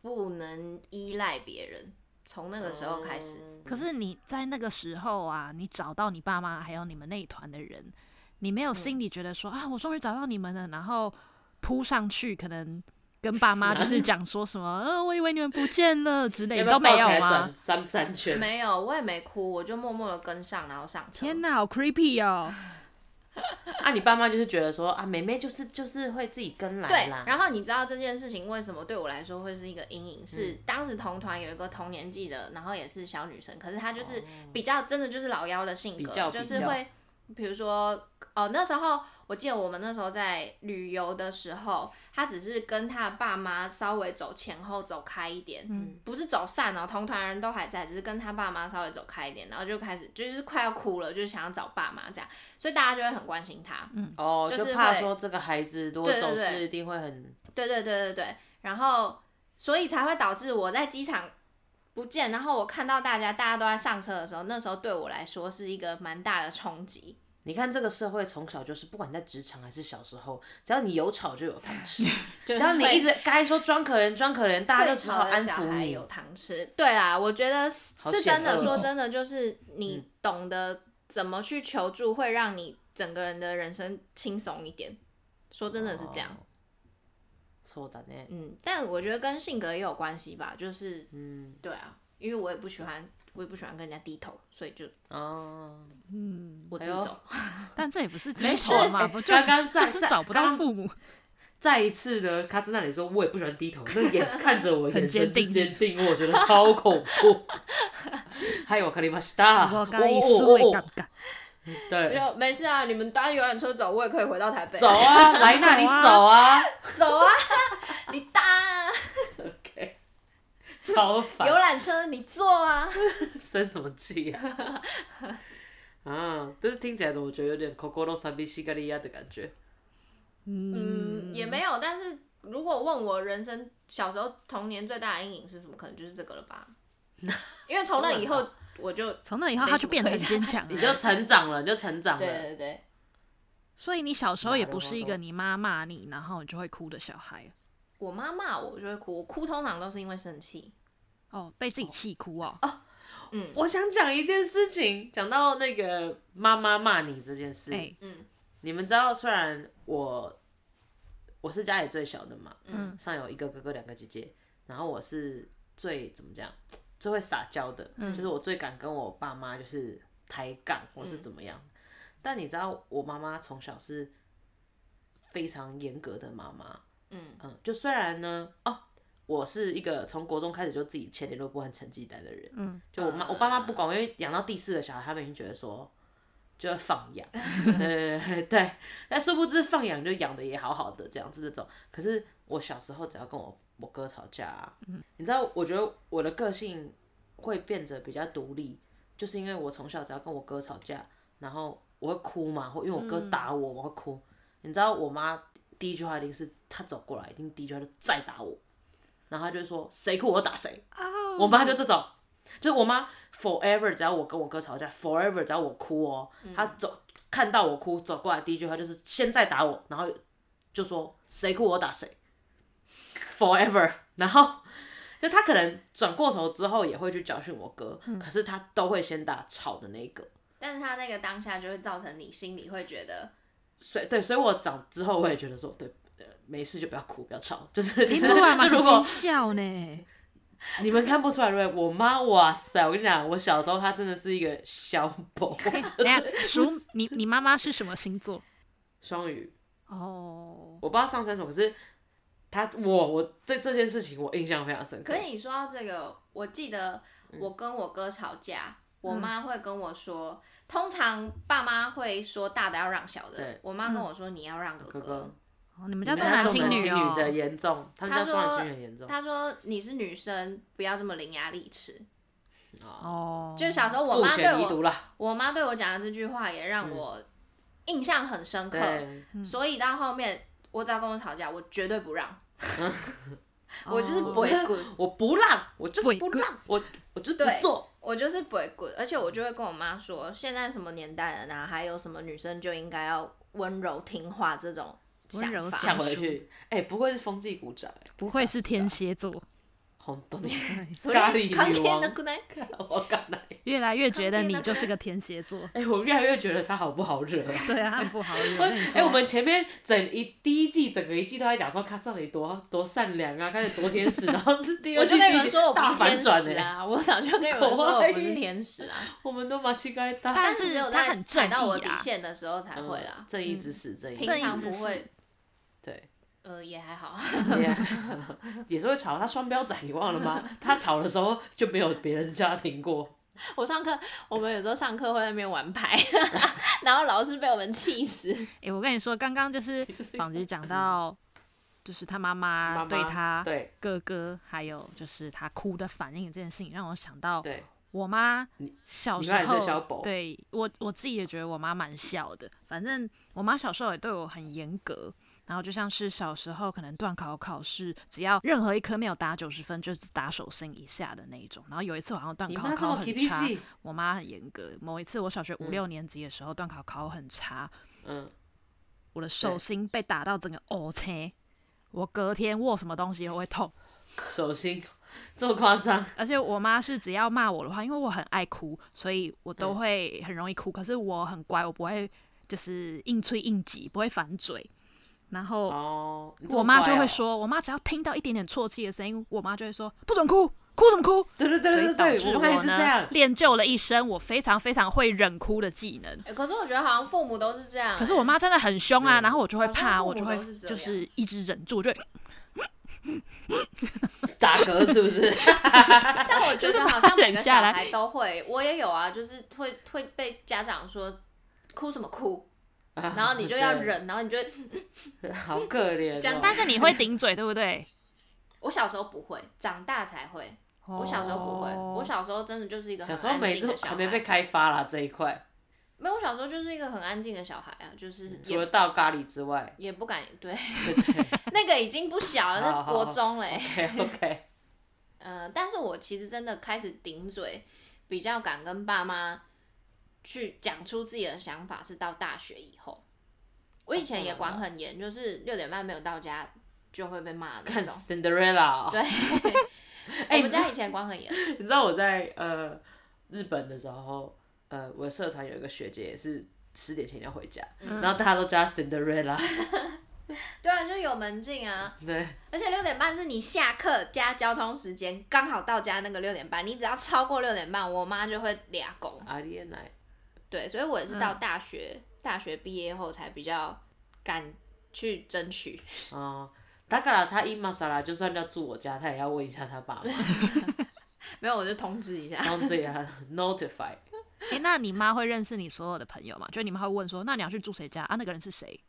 不能依赖别人。从那个时候开始，可是你在那个时候啊，你找到你爸妈还有你们那一团的人，你没有心里觉得说、嗯、啊，我终于找到你们了，然后扑上去，可能跟爸妈就是讲说什么，嗯、啊，我以为你们不见了之类的，都没有吗？三三圈没有，我也没哭，我就默默的跟上，然后上车。天哪，好 creepy 哦！(laughs) (laughs) 啊，你爸妈就是觉得说啊，妹妹就是就是会自己跟来啦。对，然后你知道这件事情为什么对我来说会是一个阴影？是当时同团有一个同年纪的，然后也是小女生，可是她就是比较真的就是老妖的性格，就是会，比如说哦那时候。我记得我们那时候在旅游的时候，他只是跟他爸妈稍微走前后走开一点，嗯、不是走散哦，同团人都还在，只是跟他爸妈稍微走开一点，然后就开始就是快要哭了，就是想要找爸妈这样，所以大家就会很关心他，嗯，哦，就是怕说这个孩子如果走失一定会很，对对对对对，然后所以才会导致我在机场不见，然后我看到大家大家都在上车的时候，那时候对我来说是一个蛮大的冲击。你看这个社会从小就是，不管在职场还是小时候，只要你有吵就有糖吃，(laughs) 只要你一直该说装可怜装可怜，大家就只好安抚你。有糖吃，对啦，我觉得是真的。说真的，就是你懂得怎么去求助，会让你整个人的人生轻松一点。说真的是这样。错的呢。嗯，但我觉得跟性格也有关系吧，就是嗯，对啊，因为我也不喜欢。我也不喜欢跟人家低头，所以就哦，嗯，我自己走。(laughs) 但这也不是低头嘛，不就刚刚就是找不到父母。再 (laughs) 一次呢，他在那里说，我也不喜欢低头，那眼看着我，眼神 (laughs) 坚定，我觉得超恐怖。还有我卡里马西达，我刚一思维尴尬。对，没事啊，你们搭游览车走，我也可以回到台北。走啊，来那里走啊，走啊，你搭。超烦！(laughs) 游览车你坐啊，生什么气啊？(laughs) 啊，但是听起来怎么觉得有点 Cocoro Sabi Shigariya 的感觉？嗯，也没有。但是如果问我人生小时候童年最大的阴影是什么，可能就是这个了吧。(laughs) 因为从那以后，我就从那以后他就变得很坚强，你就成长了，你就成长了。对对对。所以你小时候也不是一个你妈骂你，然后你就会哭的小孩。我妈骂我，我就会哭。我哭通常都是因为生气。哦，被自己气哭哦。哦，嗯，我想讲一件事情，讲到那个妈妈骂你这件事。欸、嗯，你们知道，虽然我我是家里最小的嘛，嗯，上有一个哥哥，两个姐姐，然后我是最怎么讲，最会撒娇的，嗯，就是我最敢跟我爸妈就是抬杠或是怎么样。嗯、但你知道，我妈妈从小是非常严格的妈妈。嗯。嗯，就虽然呢，哦，我是一个从国中开始就自己签联络簿和成绩单的人，嗯，就我妈我爸妈不管，因为养到第四个小孩，他们已经觉得说就要放养，(laughs) 对对对对，但殊不知放养就养的也好好的这样子这种。可是我小时候只要跟我我哥吵架啊，嗯，你知道，我觉得我的个性会变得比较独立，就是因为我从小只要跟我哥吵架，然后我会哭嘛，或因为我哥打我，我会哭。你知道我妈。第一句话一定是她走过来，一定第一句话就再打我，然后他就说谁哭我打谁。Oh. 我妈就这种，就是我妈 forever 只要我跟我哥吵架，forever 只要我哭哦，她走看到我哭走过来，第一句话就是现在打我，然后就说谁哭我打谁，forever。然后就他可能转过头之后也会去教训我哥，嗯、可是他都会先打吵的那一个。但是他那个当下就会造成你心里会觉得。所以对，所以我长之后我也觉得说，对，没事就不要哭，不要吵，就 (laughs) 是就是。(laughs) 如果笑呢？(laughs) 你们看不出来对不对？我妈，哇塞！我跟你讲，我小时候她真的是一个小宝。等下，叔，你你妈妈是什么星座？双鱼。哦。我不知道上升什么，可是她我我对这件事情我印象非常深刻。可是你说到这个，我记得我跟我哥吵架，嗯、我妈会跟我说。通常爸妈会说大的要让小的，我妈跟我说你要让哥哥。哥哥哦，你们家重男轻女哦。的严重，他们家重男轻女严重。他说你是女生，不要这么伶牙俐齿。哦。就小时候我妈对我，我妈对我讲的这句话也让我印象很深刻。嗯、所以到后面我只要跟我吵架，我绝对不让。(laughs) 我就是不会滚，我不让，我就是不让，我我就是不做，我就是不会滚，而且我就会跟我妈说，现在什么年代了呢？还有什么女生就应该要温柔听话这种想法。想回去，哎、欸，不愧是风纪股长，哎，不愧是天蝎座。咖喱女王，我越来越觉得你就是个天蝎座。哎、欸，我越来越觉得他好不好惹。对啊，他不好惹。哎、欸，我们前面整一第一季整个一季都在讲说他到底多多善良啊，开始多天使，(laughs) 然后第二季大反转啊！我早就跟你们 (laughs) 说我不是天使啊。我们都把气盖大，但是只有在踩到我底线的时候才会啦。正义之使，正义，平常不会。也还好，(laughs) (laughs) 也是会吵。他双标仔，你忘了吗？他吵的时候就没有别人叫他停过。(laughs) 我上课，我们有时候上课会在那边玩牌，然后老师被我们气死。哎、欸，我跟你说，刚刚就是纺织讲到，就是他妈妈对他哥哥，还有就是他哭的反应这件事情，让我想到，我妈小时候，对我我自己也觉得我妈蛮小的。反正我妈小时候也对我很严格。然后就像是小时候可能段考考试，只要任何一科没有打九十分，就是打手心以下的那一种。然后有一次我好像段考考很差，我妈很严格。某一次我小学五六年级的时候，段考考很差，嗯，我的手心被打到整个哦切，我隔天握什么东西都会痛。(laughs) 手心这么夸张？而且我妈是只要骂我的话，因为我很爱哭，所以我都会很容易哭。可是我很乖，我不会就是硬吹硬挤，不会反嘴。然后我妈就会说，我妈只要听到一点点啜泣的声音，我妈就会说不准哭，哭什么哭？对对对对对，我妈也是这样。练就了一身我非常非常会忍哭的技能。可是我觉得好像父母都是这样。可是我妈真的很凶啊，然后我就会怕，我就会就是一直忍住，就 (laughs) 打嗝是不是？(laughs) 但我觉得好像每个小孩都会，我也有啊，就是会会被家长说哭什么哭。然后你就要忍，然后你就 (laughs) 好可怜。但是你会顶嘴，对不对？我小时候不会，长大才会。我小时候不会，我小时候真的就是一个很安静的小孩。小时候没还没被开发啦这一块。没有，我小时候就是一个很安静的小孩啊，就是除了倒咖喱之外，也不敢对。(laughs) 那个已经不小了，那国中嘞。OK。嗯，(laughs) 但是我其实真的开始顶嘴，比较敢跟爸妈。去讲出自己的想法是到大学以后，我以前也管很严，就是六点半没有到家就会被骂的那种。Cinderella。对，(laughs) 我们家以前管很严。你知道我在呃日本的时候，呃，我的社团有一个学姐也是十点前要回家，嗯、然后大家都叫她 Cinderella。(laughs) 对啊，就有门禁啊。(laughs) 对。而且六点半是你下课加交通时间，刚好到家那个六点半，你只要超过六点半，我妈就会俩拱。阿丽奶。对，所以我也是到大学，嗯、大学毕业后才比较敢去争取。哦，だから他伊玛莎拉就算要住我家，他也要问一下他爸妈。(laughs) 没有，我就通知一下。通知一下，(laughs) notify。哎、欸，那你妈会认识你所有的朋友吗？就你们会问说，那你要去住谁家啊？那个人是谁？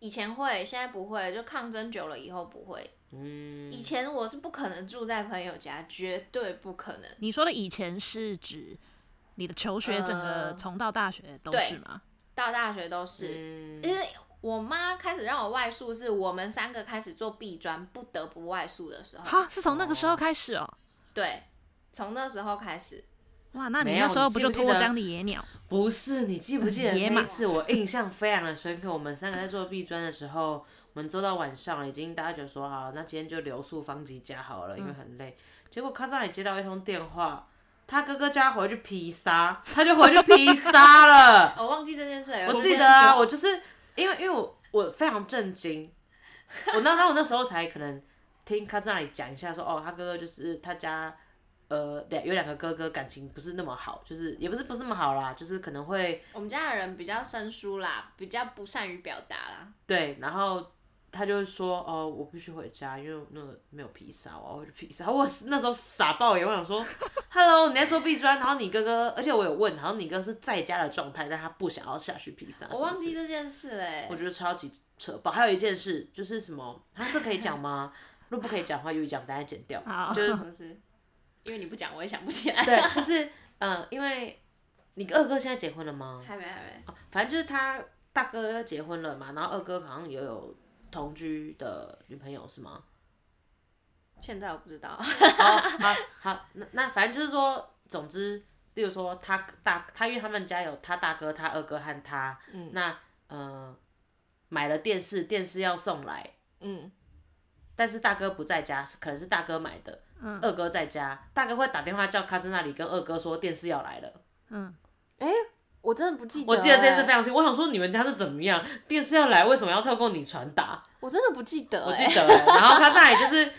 以前会，现在不会。就抗争久了以后不会。嗯。以前我是不可能住在朋友家，绝对不可能。你说的以前是指？ 你的求学整个从到大学都是吗？到大学都是，因为、嗯、我妈开始让我外宿，是我们三个开始做 B 专不得不外宿的时候。哈，是从那个时候开始哦、喔。对，从那时候开始。哇，那你那时候不就脱缰的野鸟？不是，你记不记得那一次？我印象非常的深刻。我们三个在做 B 专的时候，我们做到晚上，已经大家就说好，那今天就留宿方吉家好了，因为很累。嗯、结果卡萨也接到一通电话。他哥哥叫他回去披萨，他就回去披萨了。我 (laughs) 忘记这件事了。我记得啊，我就是因为因为我我非常震惊，我那那我那时候才可能听他在那里讲一下说，哦，他哥哥就是他家呃两有两个哥哥感情不是那么好，就是也不是不是那么好啦，就是可能会我们家的人比较生疏啦，比较不善于表达啦。对，然后。他就说：“哦，我必须回家，因为那个没有披萨，我要回去披萨。”我那时候傻爆眼，我想说：“Hello，你在做壁砖，然后你哥哥，而且我有问，然后你哥是在家的状态，但他不想要下去披萨。”我忘记这件事嘞。我觉得超级扯爆。还有一件事就是什么？啊，这可以讲吗？如果不可以讲的话，又讲，大家剪掉。好，(laughs) 就是什么事？因为你不讲，我也想不起来。对，(laughs) 就是嗯、呃，因为你二哥现在结婚了吗？还没，还没。反正就是他大哥要结婚了嘛，然后二哥好像也有。同居的女朋友是吗？现在我不知道。好好好，那那反正就是说，总之，例如说他大他因为他们家有他大哥、他二哥和他，嗯、那呃买了电视，电视要送来，嗯，但是大哥不在家，可能是大哥买的，嗯、二哥在家，大哥会打电话叫卡兹那里跟二哥说电视要来了，嗯，哎、欸。我真的不记得、欸，我记得这件事非常清。我想说你们家是怎么样？电视要来，为什么要透过你传达？我真的不记得、欸。我记得、欸，然后他大爷就是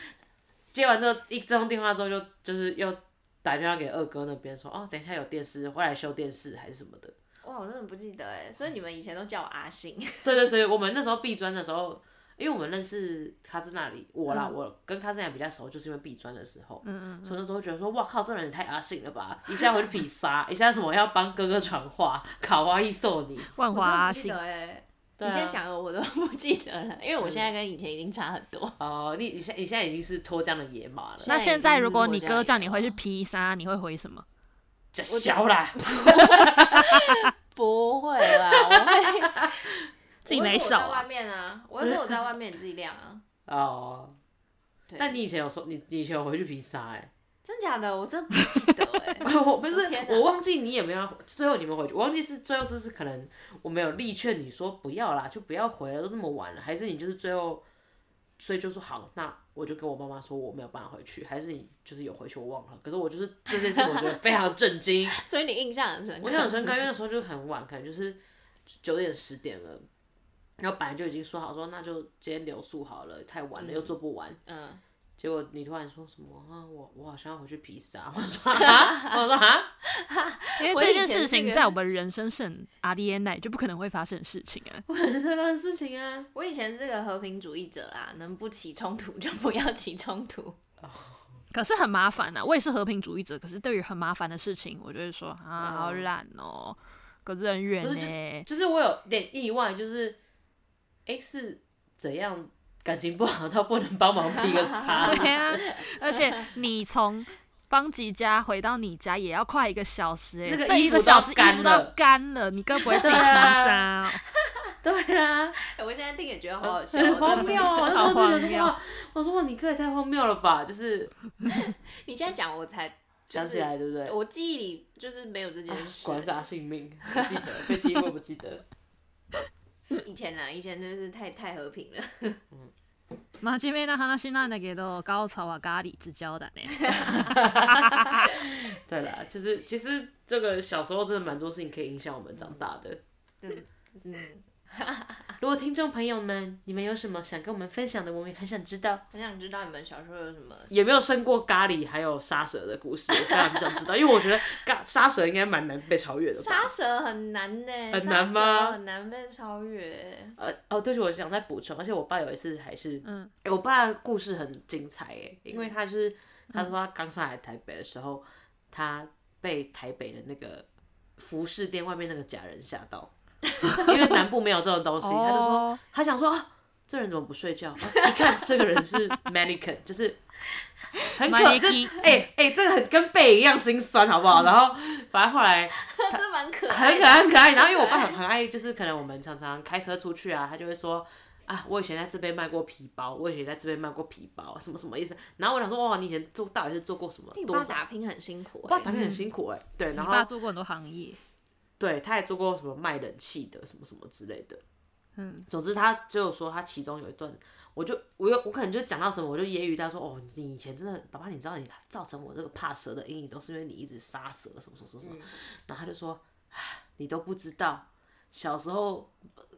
接完之后一这通电话之后就就是又打电话给二哥那边说哦，等一下有电视，会来修电视还是什么的。哇，我真的不记得哎、欸，所以你们以前都叫我阿信。对对，所以我们那时候毕专的时候。因为我们认识卡兹那里，我啦，嗯、我跟卡兹也比较熟，就是因为毕专的时候，嗯嗯嗯，所以那时候觉得说，哇靠，这人也太阿信了吧！一下回去比杀，一下什么要帮哥哥传话，卡哇伊送你，万花阿信。哎，你现在讲的我都 (laughs) 不记得了，因为我现在跟以前已经差很多。哦、呃，你你现你现在已经是脱缰的野马了。那现在如果你哥叫你回去披萨，你会回什么？小啦，(laughs) 不会啦，我会。自己没手、啊。我在外面啊，我会说我在外面，你自己晾啊。(laughs) 哦。对但你以前有说，你你以前有回去披萨哎？真假的，我真不记得哎、欸。(laughs) 我不是，我忘记你也没有最后你们回去，我忘记是最后是是可能我没有力劝你说不要啦，就不要回了，都这么晚了，还是你就是最后，所以就说好，那我就跟我妈妈说我没有办法回去，还是你就是有回去，我忘了。可是我就是这件事，我觉得非常震惊。(laughs) 所以你印象很深刻。我印象很深刻，因为那时候就很晚，可能就是九点十点了。然后本来就已经说好说，那就今天留宿好了，太晚了、嗯、又做不完。嗯。结果你突然说什么啊？我我好像要回去披萨。我说啊，我说啊，因为这件事情在我们人生是很阿迪耶奈，就不可能会发生的事情啊。不可能发生的事情啊。我以前是个和平主义者啦，能不起冲突就不要起冲突。(laughs) 可是很麻烦呐，我也是和平主义者，可是对于很麻烦的事情，我就会说啊，好懒哦，可是很远呢。就是我有点意外，就是。哎，是怎样感情不好到不能帮忙劈个 (laughs) 叉？对啊，而且你从邦吉家回到你家也要快一个小时哎，那个衣服都干了，干了，你哥不会自己披萨？对啊，(laughs) (laughs) 我现在听也觉得好好笑，很荒谬啊！好荒谬！我说你哥也太荒谬了吧？就是你现在讲我才想起来，对不对？我记忆里就是没有这件事，管啥性命？不记得被欺负不记得。以前啦，以前真是太太和平了。嗯，真面目な话なんだけど高潮は咖喱之交的呢。对了，就是其实这个小时候真的蛮多事情可以影响我们长大的。嗯嗯。 (laughs) 如果听众朋友们，你们有什么想跟我们分享的，我们也很想知道。很想知道你们小时候有什么？有没有生过咖喱还有沙蛇的故事？我非常想知道，因为我觉得咖沙蛇应该蛮难被超越的。沙蛇很难呢。很难吗？很难被超越。呃哦，对，我想再补充，而且我爸有一次还是，嗯，我爸的故事很精彩哎，因为他就是他说他刚上来台北的时候，他被台北的那个服饰店外面那个假人吓到。(laughs) 因为南部没有这种东西，他就说，他想说，啊，这人怎么不睡觉？啊、一看这个人是 (laughs) mannequin，就是很可爱，哎哎，这个很跟背一样心酸，好不好？然后反正后来，(laughs) 这蛮可爱，很可爱，很可爱。然后因为我爸很很爱，就是可能我们常常开车出去啊，他就会说，啊，我以前在这边卖过皮包，我以前在这边卖过皮包，什么什么意思？然后我想说，哇，你以前做到底是做过什么？你爸打拼很辛苦，我爸打拼很辛苦，哎，对，然后你爸做过很多行业。对，他也做过什么卖冷气的，什么什么之类的。嗯，总之他就说他其中有一段，我就我有我可能就讲到什么，我就揶揄他说，哦，你以前真的，爸爸，你知道你造成我这个怕蛇的阴影，都是因为你一直杀蛇，什么什么什么什么。嗯、然后他就说，唉，你都不知道，小时候。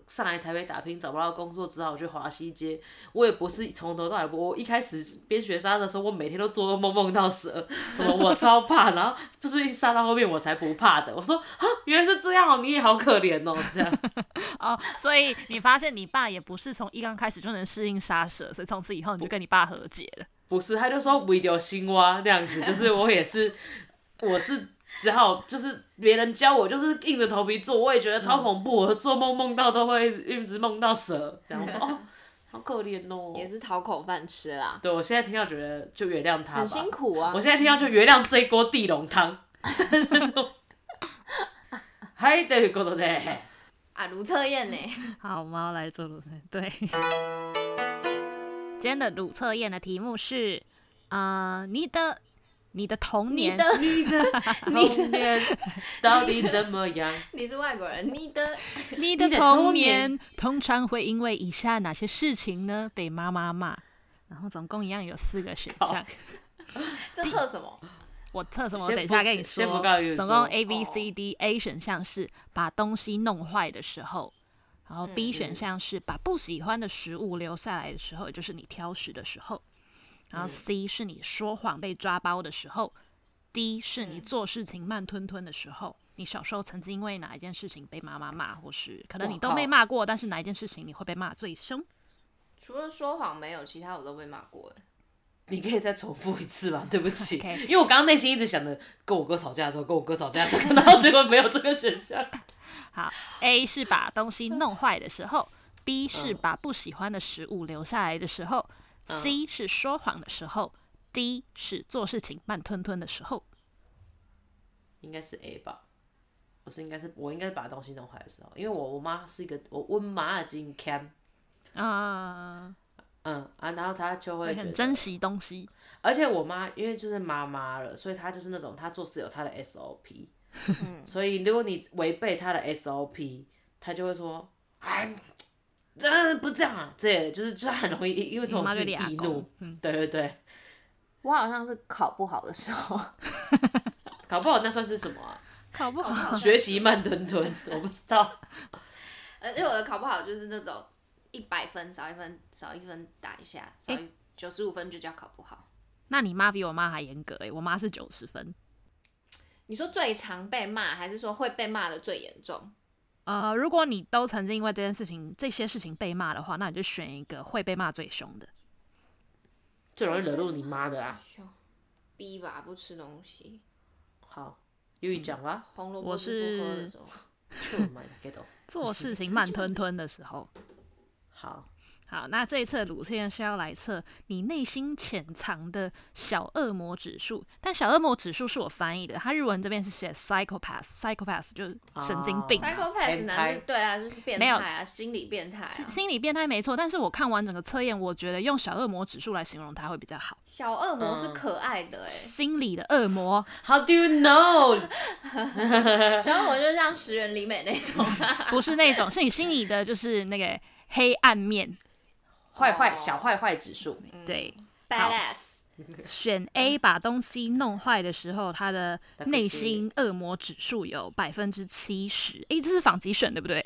上来台北打拼找不到工作，只好去华西街。我也不是从头到尾，我一开始边学杀的时候，我每天都做噩梦，梦到蛇，什么我超怕，然后不是一杀到后面我才不怕的。我说啊，原来是这样，你也好可怜哦，这样。(laughs) 哦，所以你发现你爸也不是从一刚开始就能适应杀蛇，所以从此以后你就跟你爸和解了。不是，他就说为了生活这样子，就是我也是，我是。只好就是别人教我，就是硬着头皮做，我也觉得超恐怖。我做梦梦到都会一直梦到蛇，这样我说 (laughs) 哦，好可怜哦。也是讨口饭吃啦。对，我现在听到觉得就原谅他吧。很辛苦啊。我现在听到就原谅这一锅地龙汤。还得过多的。啊，如测验呢？好，我们要来做如测。对。(laughs) 今天的如测验的题目是。啊，你的你的童年，你的 (laughs) (laughs) 童年 (laughs) 到底怎么样？你是外国人，你的你的童年通常会因为以下哪些事情呢？被妈妈骂。然后总共一样有四个选项。这测什么？我测什么？我等一下跟你说。总共 A B C D A 选项是把东西弄坏的时候，然后 B 选项是把不喜欢的食物留下来的时候，也就是你挑食的时候。然后 C 是你说谎被抓包的时候。D 是你做事情慢吞吞的时候。你小时候曾经因为哪一件事情被妈妈骂，或是可能你都没骂过，但是哪一件事情你会被骂最凶？除了说谎没有，其他我都被骂过。你可以再重复一次吗？(laughs) 对不起.因为我刚刚内心一直想着跟我哥吵架的时候，跟我哥吵架的时候，(laughs) 然后结果没有这个选项。(laughs) 好，A 是把东西弄坏的时候，B 是把不喜欢的食物留下来的时候，嗯，C 是说谎的时候，D 是做事情慢吞吞的时候。应该是 A 吧？不是，应该是我应该是把东西弄坏的时候，因为我我妈是一个我我妈的金 cam。啊，嗯啊，然后她就会很珍惜东西，而且我妈因为就是妈妈了，所以她就是那种她做事有她的 SOP，(laughs) 所以如果你违背她的 SOP，她就会说，哎，这不这样啊，这就是就是很容易因为这种事易怒，嗯，对对对，我好像是考不好的时候，(laughs) 考不好那算是什么啊？考不好，学习慢吞吞，(laughs) 我不知道，呃，因为我的考不好就是那种。一百分少一分，少一分打一下，少九十五分就叫考不好。那你妈比我妈还严格诶，我妈是九十分。你说最常被骂，还是说会被骂的最严重？呃，如果你都曾经因为这件事情、这些事情被骂的话，那你就选一个会被骂最凶的，最容易惹怒你妈的啊。逼吧，不吃东西。好，又一讲啊。红萝卜是不喝的时候。做事情慢吞吞的时候。好好，那这一次的鲁天是要来测你内心潜藏的小恶魔指数，但小恶魔指数是我翻译的，它日文这边是写 psychopath，psychopath 就是神经病，psychopath 男的对啊，就是变态啊，没有心理变态、啊，心理变态没错，但是我看完整个测验，我觉得用小恶魔指数来形容它会比较好。小恶魔是可爱的哎、欸，心理的恶魔，How do you know？(laughs) 小恶魔就像石原里美那种，(laughs) 不是那种，是你心里的，就是那个。黑暗面，坏坏小坏坏指数，对，badass，选 A 把东西弄坏的时候，他的内心恶魔指数有百分之七十。哎，这是仿集选对不对？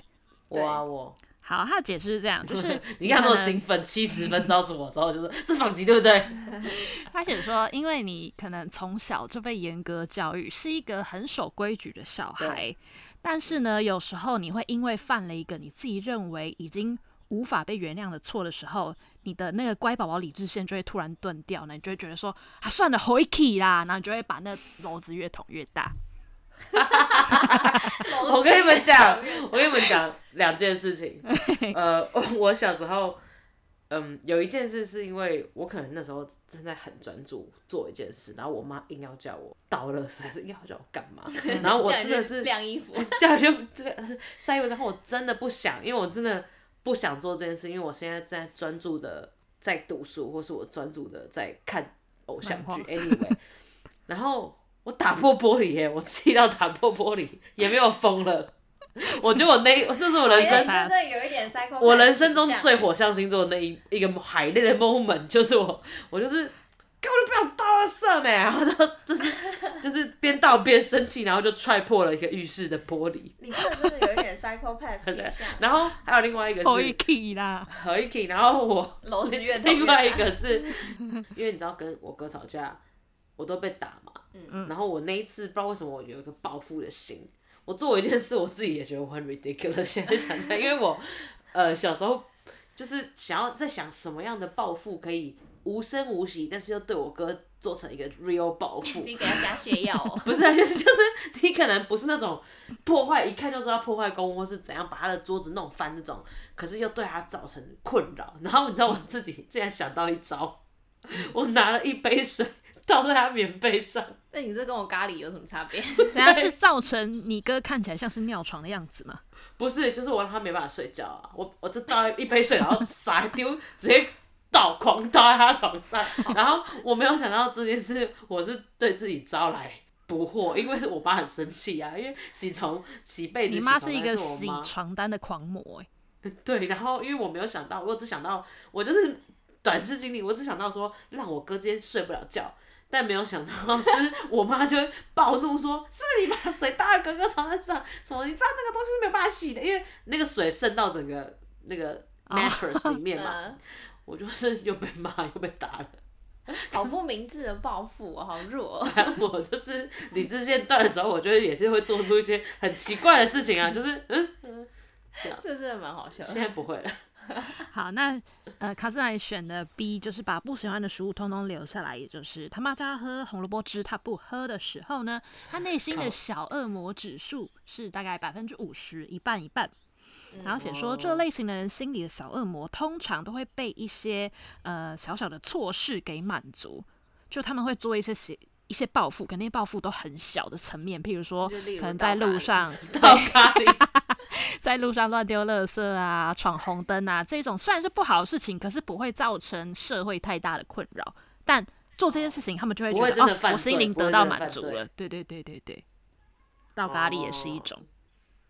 我啊我。好，他的解释是这样，就是 (laughs) 你看那么兴奋，七十分招是我之后就是这是访吉对不对？(laughs) 他写说，因为你可能从小就被严格教育，是一个很守规矩的小孩，但是呢，有时候你会因为犯了一个你自己认为已经无法被原谅的错的时候，你的那个乖宝宝理智线就会突然断掉，那你就会觉得说啊，算了，回去啦，然后你就会把那篓子越捅越大。(laughs) 我跟你们讲，我跟你们讲两件事情。(laughs) 呃，我小时候，嗯，有一件事是因为我可能那时候正在很专注做一件事，然后我妈硬要叫我倒垃圾，还是硬要叫我干嘛？(laughs) 然后我真的是晾衣服，叫就这个晒衣服，然后我真的不想，因为我真的。不想做这件事，因为我现在在专注的在读书，或是我专注的在看偶像剧。Anyway，然后我打破玻璃耶，我气到打破玻璃，也没有疯了。我觉得我那，这是我人生，真的有一点我人生中最火象星座的那一一个海内的 moment，就是我，我就是。根本就不想倒垃圾没，(laughs) 然后就就是 (laughs) 就是边倒边生气，然后就踹破了一个浴室的玻璃。你这个真的有一点 psychopath (laughs) 倾向。然后还有另外一个是。可啦。可以然后我。楼子越另外一个是，因为你知道跟我哥吵架，我都被打嘛。嗯。然后我那一次不知道为什么我有一个报复的心，我做一件事，我自己也觉得我很 ridiculous。现在想想，因为我呃小时候就是想要在想什么样的报复可以。无声无息，但是又对我哥做成一个 real 报复。(laughs) 你给他加泻药哦？(laughs) 不是啊，就是就是，你可能不是那种破坏，一看就知道破坏公物或是怎样把他的桌子弄翻那种，可是又对他造成困扰。然后你知道我自己竟然想到一招，我拿了一杯水倒在他棉被上。那你这跟我咖喱有什么差别？(laughs) 人家是造成你哥看起来像是尿床的样子吗？不是，就是我让他没办法睡觉啊。我我就倒一杯水，然后撒丢直接。倒狂倒在他床上，然后我没有想到这件事，我是对自己招来不祸，因为是我妈很生气啊，因为洗床洗被子，你妈是一个洗床单的狂魔哎，对，然后因为我没有想到，我只想到我就是短视经历，我只想到说让我哥今天睡不了觉。但没有想到是我妈就会暴怒说：“是不是你把水倒在哥哥床单上？什么？你知道那个东西是没有办法洗的，因为那个水渗到整个那个 (laughs) mattress 里面嘛。(laughs) Oh. 我就是又被骂又被打了，(laughs) 好不明智的报复哦，好弱。(laughs) 我就是理智线断的时候，我觉得也是会做出一些很奇怪的事情啊，就是嗯嗯，(laughs) 这真的蛮好笑的。现在不会了。好，那呃，卡斯奈选的 B 就是把不喜欢的食物通通留下来，也就是他妈叫他喝红萝卜汁，他不喝的时候呢，他内心的小恶魔指数是大概百分之五十，一半一半。然后写说，这类型的人心里的小恶魔通常都会被一些呃小小的错事给满足，就他们会做一些些一些报复，可那些报复都很小的层面，譬如说可能在路上 (laughs) 倒咖喱。(laughs) 在路上乱丢垃圾啊，闯红灯啊，这种虽然是不好的事情，可是不会造成社会太大的困扰。但做这件事情，他们就会觉得哦，我心灵得到满足了。对对对对对，倒咖喱也是一种。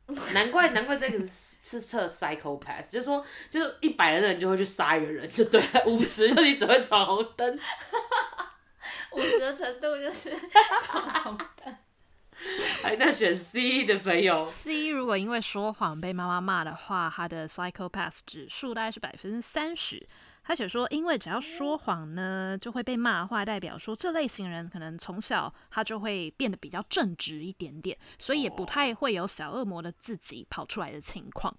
哦、难怪难怪这个是测 psychopath，就是说，就是一百的人就会去杀一个人，就对了。五十就你只会闯红灯，五十的程度就是 (laughs) 闯红灯。哎，那选 C 的朋友，C 如果因为说谎被妈妈骂的话，他的 psychopath 指数大概是百分之三十。他写说，因为只要说谎呢，就会被骂的话，代表说这类型人可能从小他就会变得比较正直一点点，所以也不太会有小恶魔的自己跑出来的情况。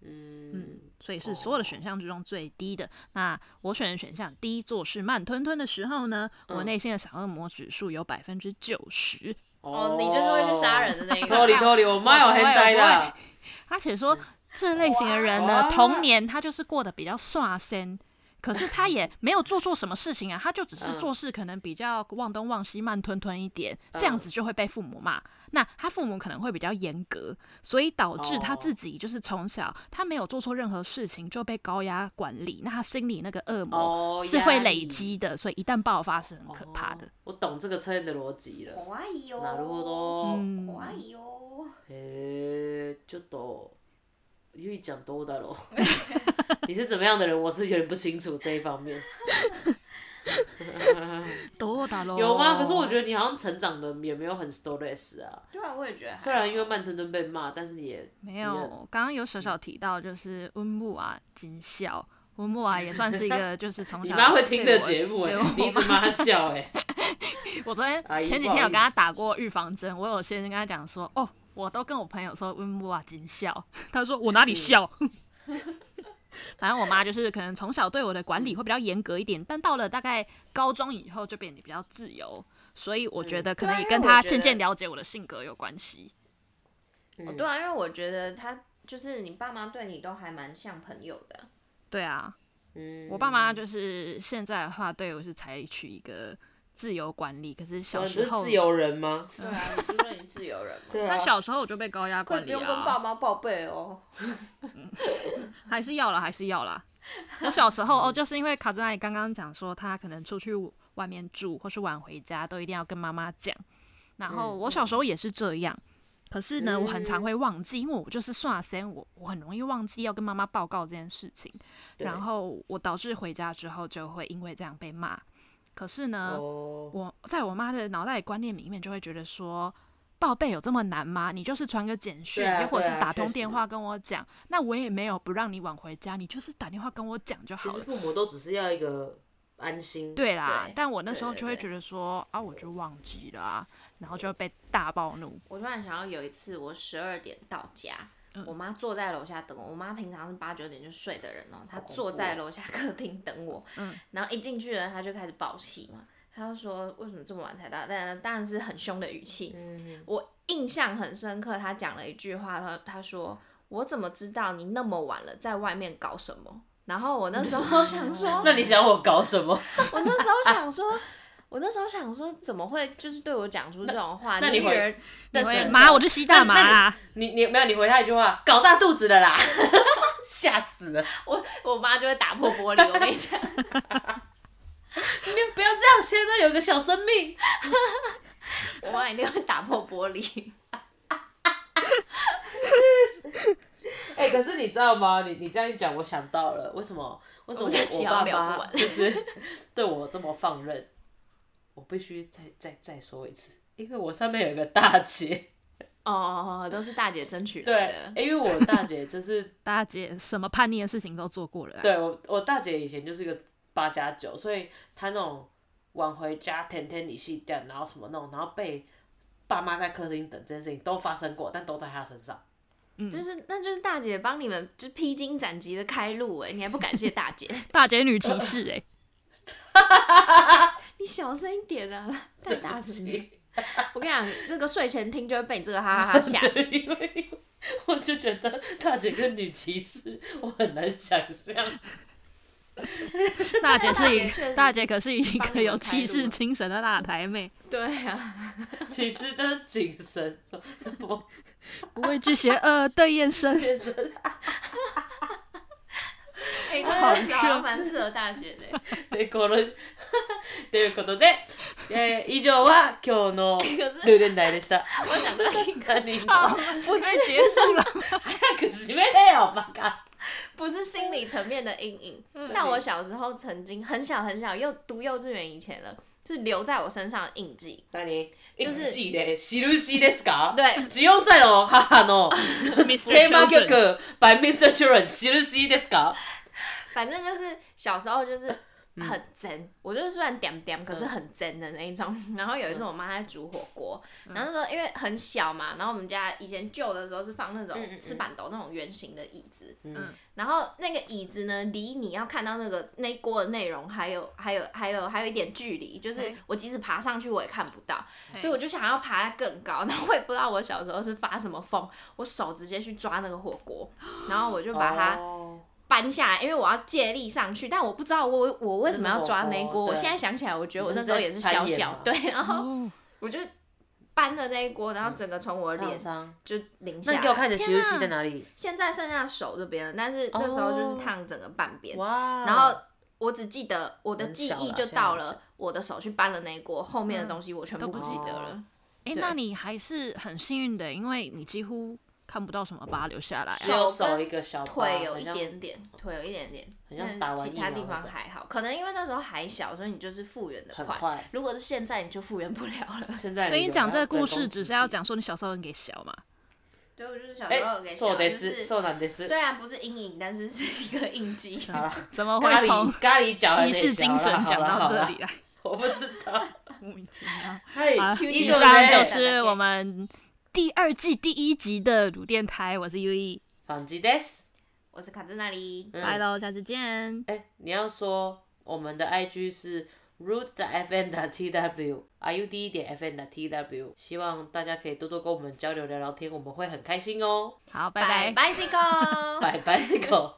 嗯，嗯，所以是所有的选项之中最低的。那我选的选项第一座是慢吞吞的时候呢，我内心的小恶魔指数有百分之九十。哦，你就是会去杀人的那个。托里托里，我妈有很呆的。他写说，这类型的人呢，童年他就是过得比较耍仙。可是他也没有做错什么事情啊，他就只是做事可能比较忘东忘西、慢吞吞一点，这样子就会被父母骂。那他父母可能会比较严格，所以导致他自己就是从小他没有做错任何事情就被高压管理，那他心里那个恶魔是会累积的，所以一旦爆发是很可怕的。我懂这个测验的逻辑了。可爱哟。なるほど。可爱哟。へえ、ちょっと ゆいちゃんどうだろう？(laughs) 你是怎么样的人？我是有点不清楚这一方面。(laughs) 有吗？可是我觉得你好像成长的也没有很 stress 啊。对啊，我也觉得。虽然因为慢吞吞被骂，但是你也没有。刚刚有小小提到，就是温木啊，金笑，温木啊(laughs) 也算是一个，就是从小。你妈会听这个节目哎，你一直骂他笑哎。我昨天前几天有跟他打过预防针，我有先跟他讲说，哦， 我都跟我朋友说温木啊，金笑，他说我哪里笑？(laughs) 反正我妈就是可能从小对我的管理会比较严格一点，但到了大概高中以后就变得比较自由，所以我觉得可能也跟她渐渐了解我的性格有关系。哦，对啊，因为我觉得他就是你爸妈对你都还蛮像朋友的。对啊，嗯，我爸妈就是现在的话对我是采取一个。自由管理，可是小时候是自由人吗？对啊，你不是说你自由人吗？对啊。他小时候我就被高压管理啊。不用跟爸妈报备哦。(laughs) 还是要啦，还是要啦。我小时候哦，就是因为卡兹奈刚刚讲说，他可能出去外面住或是晚回家，都一定要跟妈妈讲。然后我小时候也是这样，可是呢，我很常会忘记，因为我就是耍仙，我我很容易忘记要跟妈妈报告这件事情。然后我导致回家之后就会因为这样被骂。可是呢，oh. 我在我妈的脑袋观念里面就会觉得说，报备有这么难吗？你就是传个简讯，又、啊、或者是打通电话跟我讲，那我也没有不让你晚回家，你就是打电话跟我讲就好了。其实父母都只是要一个安心。对啦，对但我那时候就会觉得说，啊，我就忘记了啊，然后就被大暴怒。我突然想到有一次，我十二点到家。我妈坐在楼下等我。我妈平常是八九点就睡的人哦、喔，她坐在楼下 (laughs) 客厅等我。嗯，然后一进去了，她就开始爆气嘛。她就说：“为什么这么晚才到？”但当然是很凶的语气。嗯，我印象很深刻，她讲了一句话，她她说：“我怎么知道你那么晚了在外面搞什么？”然后我那时候 (laughs) 想说：“那你想我搞什么？”我那时候想说。我那时候想说，怎么会就是对我讲出这种话？那，那你女儿的妈，我就吸大麻啦。你你没有，你回他一句话，搞大肚子的啦。(laughs) 吓死了！(laughs) 我我妈就会打破玻璃，我跟你讲，你不要这样，现在有一个小生命，(laughs) 我妈一定会打破玻璃。哎、欸，可是你知道吗？你你这样一讲，我想到了，为什么为什么我，我爸妈就是对我这么放任？我必须再再再说一次，因为我上面有一个大姐。(laughs) 哦，都是大姐争取来的。对，因为我大姐就是 (laughs) 大姐，什么叛逆的事情都做过了，啊。对，我我大姐以前就是一个八加九，所以她那种晚回家天天理戏店，然后什么弄，然后被爸妈在客厅等这件事情都发生过，但都在她身上。嗯，就是那就是大姐帮你们就披荆斩棘的开路哎，你还不感谢大姐？(laughs) 大姐女骑士哎，你小声一点啊，太大声。(laughs) 我跟你讲，这个睡前听就会被你这个哈哈哈吓死。因为我就觉得大姐跟女骑士，我很难想象。大姐是一大姐，可是一个有骑士精神的大台妹。(laughs) 对啊，骑士的精神什么？不畏惧邪恶的眼神。哎，好像蛮适合大姐的。对，このということで、え以上は今日のルーレンダイでした。我想到一个，你不是结束了吗？早く闭めてよ，バカ。(laughs) 不是心理层面的阴影。那我小时候曾经很小很小，又读幼稚园以前了，是留在我身上的印记。那你就是印记ですか？对，14歳の母のテーマ曲 by Mr. Children，印记ですか？ 反正就是小时候就是很真，嗯、我就是虽然点点，可是很真的那一种。嗯、(laughs) 然后有一次我妈在煮火锅，嗯、然后那时候因为很小嘛，然后我们家以前旧的时候是放那种吃板豆那种圆形的椅子，嗯，然后那个椅子呢，离你要看到那个那锅的内容还有还有还有还有一点距离，就是我即使爬上去我也看不到，所以我就想要爬得更高。然后我也不知道我小时候是发什么疯，我手直接去抓那个火锅，然后我就把它。哦搬下来，因为我要借力上去，但我不知道我我为什么要抓那一锅。我现在想起来，我觉得我那时候也是小小，对，然后我就搬了那一锅，然后整个从我的脸上就淋下来。那你给我看你的洗浴在哪里？现在剩下手这边了，但是那时候就是烫整个半边。哇！然后我只记得我的记忆就到了，我的手去搬了那一锅，后面的东西我全部不记得了。哎，那你还是很幸运的，因为你几乎。看不到什么疤留下来，只有手一个小腿有一点点，腿有一点点，但其他地方还好。可能因为那时候还小，所以你就是复原的快。如果是现在，你就复原不了了。(laughs) 现在，所以你讲这个故事，只是要讲说你小时候很给小嘛？对，我就是小时候给小，就是虽然不是阴影，但是是一个印记。(laughs) 怎么会从咖喱骑士精神讲到这里来？(laughs) 我不知道，莫名其妙。好，以上就是我们。第二季第一集的鲁电台，我是 Yui，方吉德斯，我是卡兹那里，拜喽，下次见。哎，你要说我们的 IG 是 root 的 FM 的 TW，R U D 点 FM 的 TW，希望大家可以多多跟我们交流聊聊天，我们会很开心哦。好，拜拜，Bicycle，拜 Bicycle。